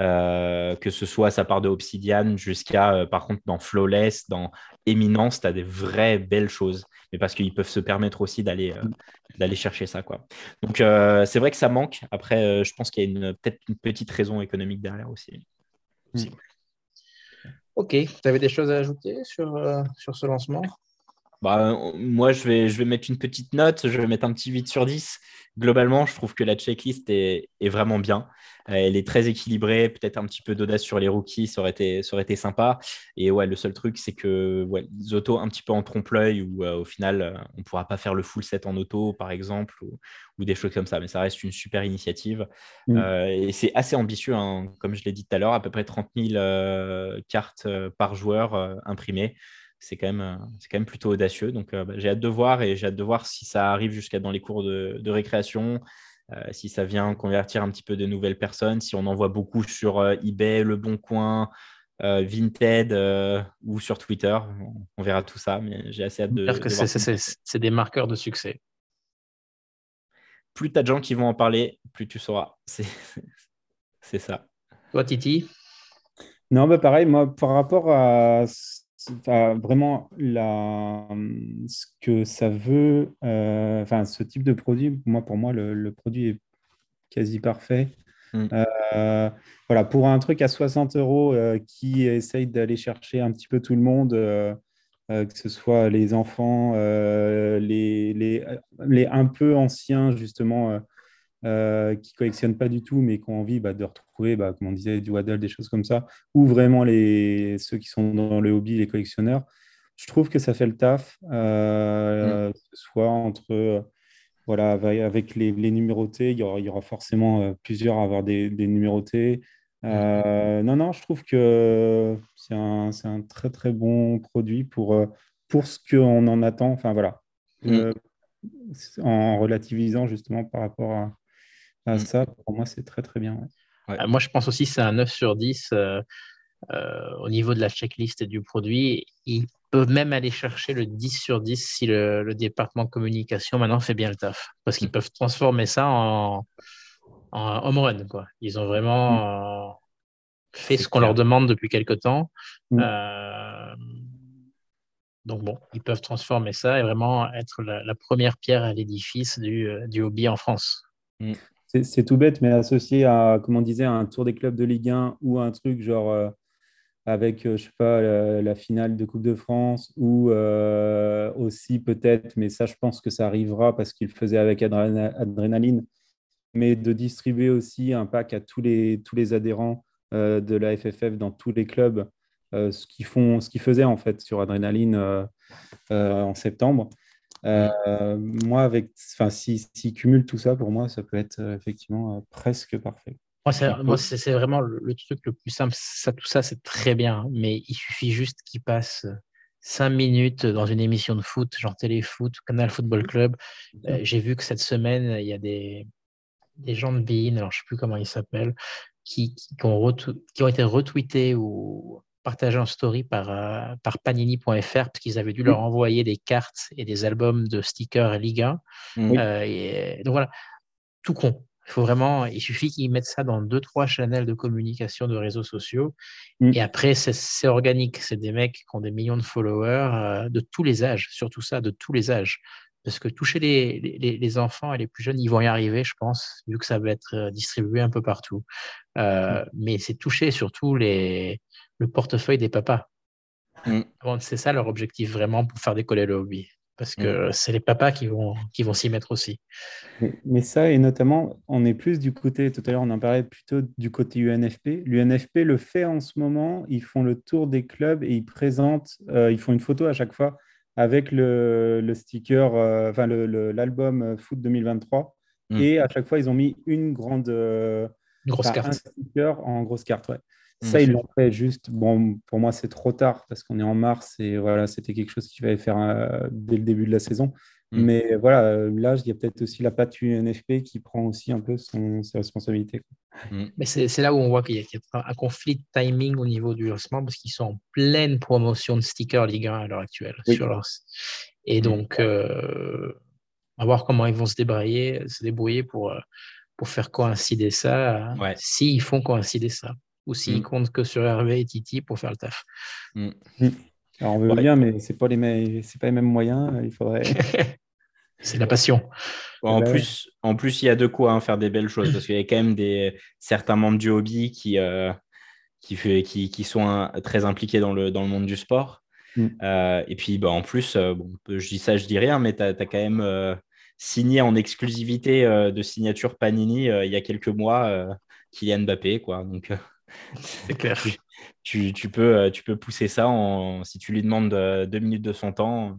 Euh, que ce soit sa part de Obsidian jusqu'à, euh, par contre, dans Flawless, dans Eminence, tu as des vraies belles choses. Mais parce qu'ils peuvent se permettre aussi d'aller euh, chercher ça. Quoi. Donc, c'est vrai que ça manque. Après, je pense qu'il y a peut-être une petite raison économique derrière aussi. Ok, tu avais des choses à ajouter sur, sur ce lancement? Bah, moi, je vais, je vais mettre une petite note, je vais mettre un petit 8 sur 10. Globalement, je trouve que la checklist est, est vraiment bien. Elle est très équilibrée, peut-être un petit peu d'audace sur les rookies, ça aurait été, ça aurait été sympa. Et ouais, le seul truc, c'est que ouais, les autos un petit peu en trompe-l'œil, où euh, au final, euh, on ne pourra pas faire le full set en auto, par exemple, ou, ou, des choses comme ça. Mais ça reste une super initiative. Mm. Euh, et c'est assez ambitieux, hein. comme je l'ai dit tout à l'heure, à peu près 30 000 cartes par joueur imprimées c'est quand, même, quand même plutôt audacieux. Donc, bah, j'ai hâte de voir et j'ai hâte de voir si ça arrive jusqu'à dans les cours de, de récréation, euh, si ça vient convertir un petit peu de nouvelles personnes, si on en voit beaucoup sur euh, eBay, Le Bon Coin, euh, Vinted ou sur Twitter. On, verra tout ça, mais j'ai assez hâte de. que c'est des marqueurs de succès. Plus tu as de gens qui vont en parler, plus tu sauras. C'est ça. Toi, Titi? Non, bah pareil, moi, par rapport à vraiment la, ce que ça veut, euh, enfin, ce type de produit, moi, pour moi, le, produit est quasi parfait. Mm. Euh, voilà, pour un truc à 60 euros euh, qui essaye d'aller chercher un petit peu tout le monde, que ce soit les enfants, les, les, les, un peu anciens, justement, euh, qui collectionnent pas du tout, mais qui ont envie bah, de retrouver, bah, comme on disait, du Waddle, des choses comme ça, ou vraiment les, ceux qui sont dans le hobby, les collectionneurs. Je trouve que ça fait le taf, euh, mm. soit entre, voilà, avec les, les, numérotés, il y, aura, il y aura forcément euh, plusieurs à avoir des, des numérotés. Mm. non, non, je trouve que c'est un, un, très très bon produit pour, pour ce qu'on en attend. Enfin voilà, mm. en relativisant justement par rapport à, ah, mm. ça, pour moi, c'est très, très bien. Euh, moi, je pense aussi que c'est un 9 sur 10 euh, euh, au niveau de la checklist et du produit. Ils peuvent même aller chercher le 10 sur 10 si le, département de communication maintenant fait bien le taf. Parce qu'ils mm. peuvent transformer ça en, en home run. Quoi. Ils ont vraiment mm. fait ce qu'on leur demande depuis quelque temps. donc bon, ils peuvent transformer ça et vraiment être la, première pierre à l'édifice du, du, hobby en France c'est tout bête, mais associé à, comme on disait, un tour des clubs de Ligue 1 ou un truc genre euh, avec, euh, je sais pas, la, finale de Coupe de France ou euh, aussi peut-être, mais ça, je pense que ça arrivera parce qu'il faisait avec Adrénaline, mais de distribuer aussi un pack à tous les, tous les adhérents de la FFF dans tous les clubs, ce qu'ils faisaient en fait sur Adrénaline en septembre. Moi, avec, enfin, si, cumulent tout ça, pour moi, ça peut être effectivement presque parfait. Moi, c'est vraiment le, truc le plus simple. Ça, tout ça, c'est très bien, mais il suffit juste qu'ils passent cinq minutes dans une émission de foot, genre Téléfoot, Canal Football Club. Euh, j'ai vu que cette semaine, il y a des, des gens de Bein, alors je ne sais plus comment ils s'appellent, qui, qui, ont qui, ont été retweetés ou partagés en story par, euh, par panini.fr parce qu'ils avaient dû leur envoyer des cartes et des albums de stickers Ligue 1. Euh, et, donc voilà, tout con. Il faut vraiment, il suffit qu'ils mettent ça dans deux, trois channels de communication de réseaux sociaux. Mm. Et après, c'est organique. C'est des mecs qui ont des millions de followers euh, de tous les âges, surtout ça, de tous les âges. Parce que toucher les, les, les, enfants et les plus jeunes, ils vont y arriver, je pense, vu que ça va être euh, distribué un peu partout. Euh, mm. Mais c'est toucher surtout les, le portefeuille des papas. Mm. C'est ça leur objectif vraiment pour faire décoller le hobby parce mm. que c'est les papas qui vont, qui vont s'y mettre aussi. Mais, ça, et notamment, on est plus du côté, tout à l'heure on en parlait plutôt du côté UNFP. L'UNFP le fait en ce moment, ils font le tour des clubs et ils présentent, euh, ils font une photo à chaque fois avec le, le sticker, euh, enfin l'album euh, Foot 2023. Mm. Et à chaque fois, ils ont mis une grande... une grosse carte. Un sticker en grosse carte, ouais. Ça, ils l'ont fait juste. Bon, pour moi, c'est trop tard parce qu'on est en mars et voilà, c'était quelque chose qu'il fallait faire euh, dès le début de la saison. Mm. Mais voilà, euh, là, il y a peut-être aussi la patte UNFP qui prend aussi un peu son, ses responsabilités. Mm. Mais c'est là où on voit qu'il y, a un conflit de timing au niveau du lancement parce qu'ils sont en pleine promotion de stickers Ligue 1 à l'heure actuelle. Sur Et mm. donc, euh, on va voir comment ils vont se débrouiller, se débrouiller pour, pour faire coïncider ça, s'ils font coïncider ça ou s'ils comptent que sur Hervé et Titi pour faire le taf. Mm. Mm. Alors on veut bien, mais ce n'est pas, les pas les mêmes moyens. Il faudrait. C'est la passion. en, plus, en plus, il y a de quoi hein, faire des belles choses parce qu'il y a quand même des, certains membres du hobby qui, euh, qui, fait, qui, qui, sont très impliqués dans le, dans le monde du sport. Euh, et puis, bah, en plus, euh, bon, je dis ça, je dis rien, mais tu as, quand même signé en exclusivité de signature Panini il y a quelques mois Kylian Mbappé. Quoi. Donc, c'est clair. Tu, tu, peux, euh, tu peux pousser ça en, si tu lui demandes euh, deux minutes de son temps,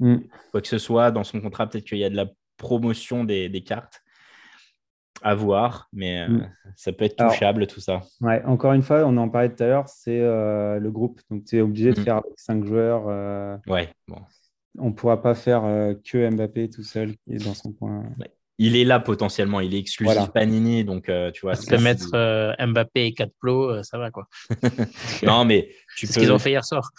mm. quoi que ce soit, dans son contrat, peut-être qu'il y a de la promotion des, des cartes à voir, mais euh, mm. ça peut être touchable tout ça. Ouais, encore une fois, on en parlait tout à l'heure, c'est le groupe. Donc tu es obligé de mm. faire avec cinq joueurs. ouais, bon. On ne pourra pas faire que Mbappé tout seul qui est dans son coin il est là potentiellement, il est exclusif Panini, donc euh, tu vois. Tu peux mettre euh, Mbappé et 4 plots, euh, ça va quoi. non, mais tu peux. ce qu'ils ont fait hier soir.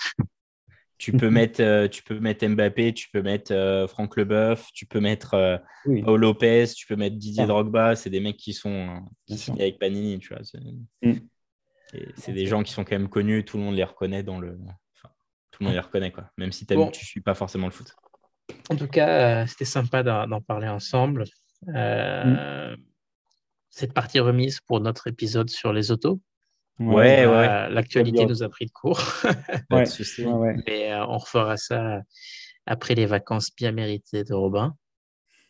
tu peux mettre, tu peux mettre Mbappé, tu peux mettre Franck Leboeuf, tu peux mettre Paul Lopez, tu peux mettre Didier ah. Drogba. C'est des mecs qui sont avec Panini, tu vois. Mm. C'est des gens qui sont quand même connus, tout le monde les reconnaît dans le. Enfin, tout le monde les reconnaît quoi, même si tu ne suis pas forcément le foot. En tout cas, c'était sympa d'en parler ensemble. Euh, cette partie remise pour notre épisode sur les autos. Ouais, ouais. L'actualité nous a pris de court. Mais euh, on refera ça après les vacances bien méritées de Robin.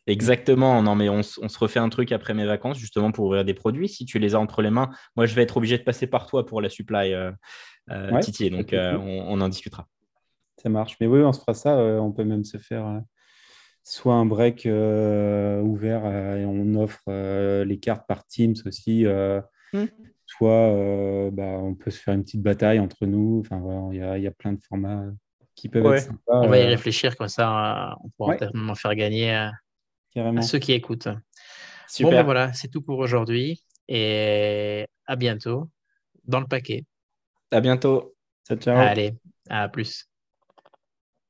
Exactement, non mais on, se refait un truc après mes vacances justement pour ouvrir des produits. Si tu les as entre les mains, moi je vais être obligé de passer par toi pour la supply euh, Titi, donc on, en discutera. Ça marche, mais oui, on se fera ça. on peut même se faire soit un break euh, ouvert euh, et on offre euh, les cartes par Teams aussi, mmh. soit bah, on peut se faire une petite bataille entre nous. Enfin, il y, a plein de formats qui peuvent être sympas. On va y réfléchir comme ça, on pourra ouais. faire gagner à, ceux qui écoutent. Super. Bon, ben voilà, c'est tout pour aujourd'hui et à bientôt dans le paquet. À bientôt. Ciao, ciao. Allez, à plus.